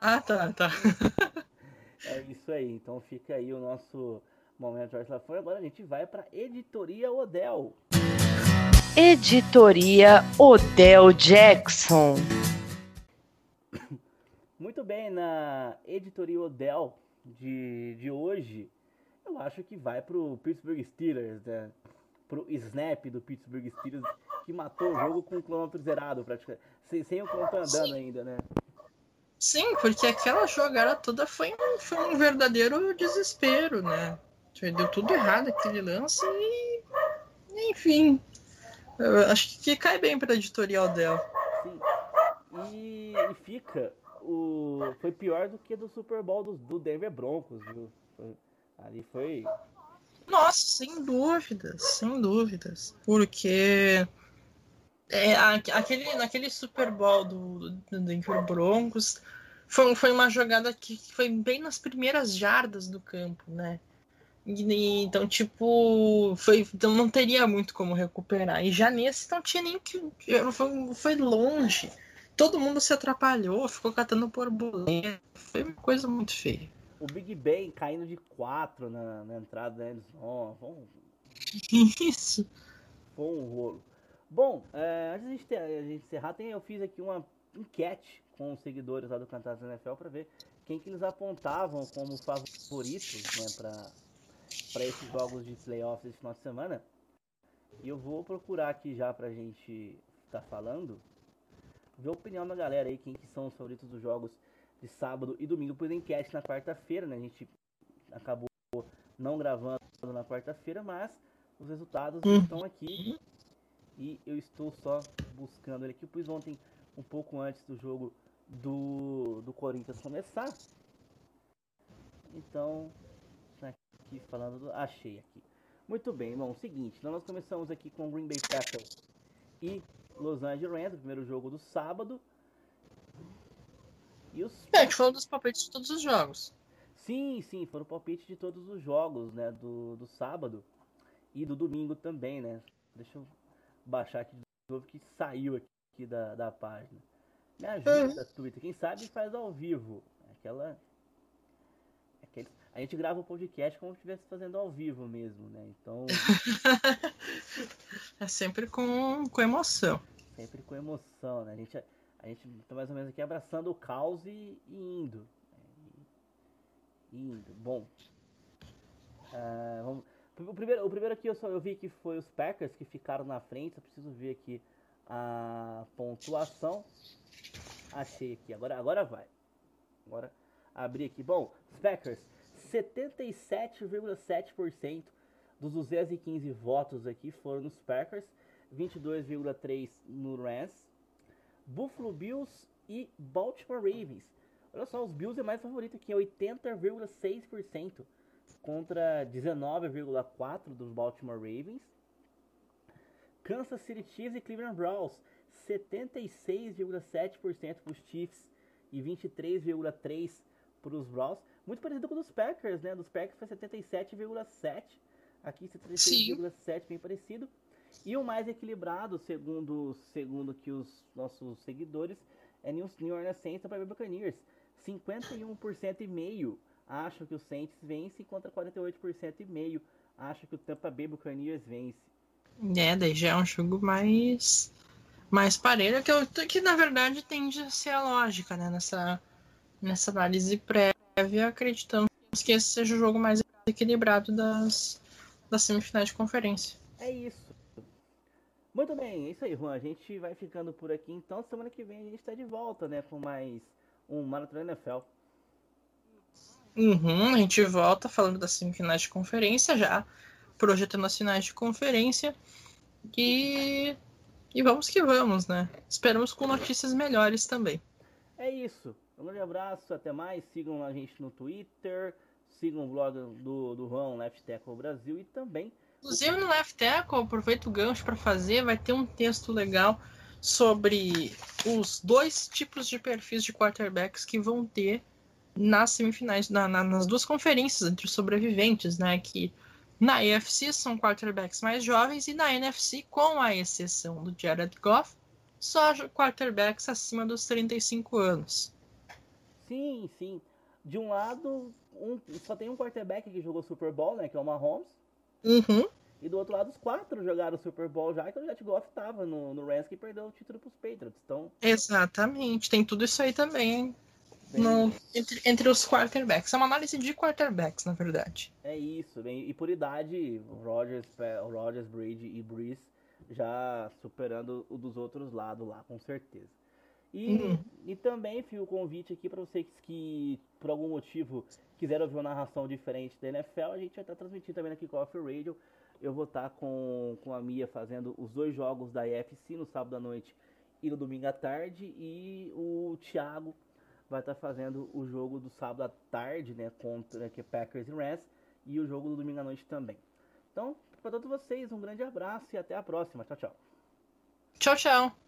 Ah, tá, tá. é isso aí, então fica aí o nosso momento Jorge Lafon. Agora a gente vai para Editoria Odell. Editoria Odell Jackson. Muito bem, na Editoria Odell de, de hoje, eu acho que vai pro Pittsburgh Steelers, né? pro snap do Pittsburgh Steelers, que matou o jogo com o cronômetro zerado, praticamente. Sem, sem o cronômetro andando ainda, né? Sim, porque aquela jogada toda foi um, foi um verdadeiro desespero, né? Deu tudo errado aquele lance e. Enfim. Eu acho que cai bem para editorial dela. Sim. E, e, fica. O, foi pior do que do Super Bowl do, do Denver Broncos, viu? Ali foi. Nossa, sem dúvidas, sem dúvidas. Porque é, aquele, naquele Super Bowl do, do Denver Broncos foi, foi uma jogada que foi bem nas primeiras jardas do campo, né? E, então, tipo, foi, então não teria muito como recuperar. E já nesse não tinha nem que. Foi, foi longe. Todo mundo se atrapalhou, ficou catando borboleta. Foi uma coisa muito feia. O Big Ben caindo de 4 na, na entrada da endzone. Foi um... Isso. Foi um rolo. Bom, é, antes de a gente, ter, a gente encerrar, tem, eu fiz aqui uma enquete com os seguidores lá do Cantados da NFL para ver quem que eles apontavam como favoritos né, para esses jogos de playoffs esse final de semana. E eu vou procurar aqui já pra gente estar tá falando, ver a opinião da galera aí, quem que são os favoritos dos jogos de sábado e domingo. Por enquete na quarta-feira, né? A gente acabou não gravando na quarta-feira, mas os resultados estão aqui e eu estou só buscando ele aqui. Eu pus ontem um pouco antes do jogo do, do Corinthians começar. Então, aqui falando do. Achei aqui. Muito bem, bom, seguinte, então nós começamos aqui com Green Bay Packers e Los Angeles Rams, o primeiro jogo do sábado. E os... É, falou dos palpites de todos os jogos. Sim, sim, foram palpites de todos os jogos, né, do, do sábado e do domingo também, né. Deixa eu baixar aqui de novo que saiu aqui da, da página. Me ajuda, uhum. Twitter. Quem sabe faz ao vivo. Aquela. A gente grava o podcast como se estivesse fazendo ao vivo mesmo, né? Então. é sempre com, com emoção. Sempre com emoção, né? A gente, a gente tá mais ou menos aqui abraçando o caos e, e indo. E, indo. Bom. Uh, vamos o primeiro, o primeiro aqui eu, só, eu vi que foi os Packers que ficaram na frente. Eu preciso ver aqui a pontuação. Achei aqui. Agora, agora vai. Agora abri aqui. Bom, os Packers, 77,7% dos 215 votos aqui foram nos Packers, 22,3% no Rams, Buffalo Bills e Baltimore Ravens. Olha só, os Bills é mais favorito aqui, 80,6% contra 19,4% dos Baltimore Ravens. Kansas City Chiefs e Cleveland Browns, 76,7% para os Chiefs e 23,3% para os Browns. Muito parecido com o dos Packers, né? Dos Packers foi 77,7%. Aqui 76,7%, bem parecido. E o mais equilibrado, segundo, segundo que os nossos seguidores, é New Orleans Saints para Buccaneers. 51% e meio acham que o Saints vence, contra 48% e meio acham que o Tampa Bay Buccaneers vence. É, daí já é um jogo mais mais parelho, que, eu, que na verdade tende a ser a lógica, né? Nessa, nessa análise prévia, acreditamos que esse seja o jogo mais equilibrado das, das semifinais de conferência. É isso. Muito bem, é isso aí, Juan. A gente vai ficando por aqui. Então, semana que vem a gente está de volta, né? Com mais um Maratona NFL. Uhum, a gente volta falando das semifinais de conferência já, projetando as finais de conferência. E, e vamos que vamos, né? Esperamos com notícias melhores também. É isso. Um grande abraço, até mais. Sigam a gente no Twitter, sigam o blog do, do Juan Left Tackle Brasil e também. Inclusive no Left Tackle, aproveita o gancho para fazer, vai ter um texto legal sobre os dois tipos de perfis de quarterbacks que vão ter nas semifinais, na, na, nas duas conferências entre os sobreviventes, né? Que na AFC são quarterbacks mais jovens e na NFC, com a exceção do Jared Goff, só quarterbacks acima dos 35 anos. Sim, sim. De um lado, um, só tem um quarterback que jogou Super Bowl, né? Que é o Mahomes. Uhum. E do outro lado, os quatro jogaram Super Bowl já, que o Jared Goff estava no, no Rams que perdeu o título para os Patriots. Então... Exatamente, tem tudo isso aí também, hein? no, entre, entre os quarterbacks. É uma análise de quarterbacks, na verdade. É isso. Bem, e por idade, o Rogers, o Rogers, Brady e Breeze já superando o dos outros lados lá, com certeza. E, hum. e também fica o convite aqui para vocês que, por algum motivo, quiserem ouvir uma narração diferente da NFL, a gente vai estar transmitindo também na Kickoff Radio. Eu vou estar com, com a Mia fazendo os dois jogos da EFC no sábado à noite e no domingo à tarde. E o Thiago vai estar fazendo o jogo do sábado à tarde, né, contra que é Packers e Rams, e o jogo do domingo à noite também. Então, para todos vocês, um grande abraço e até a próxima. Tchau, tchau. Tchau, tchau.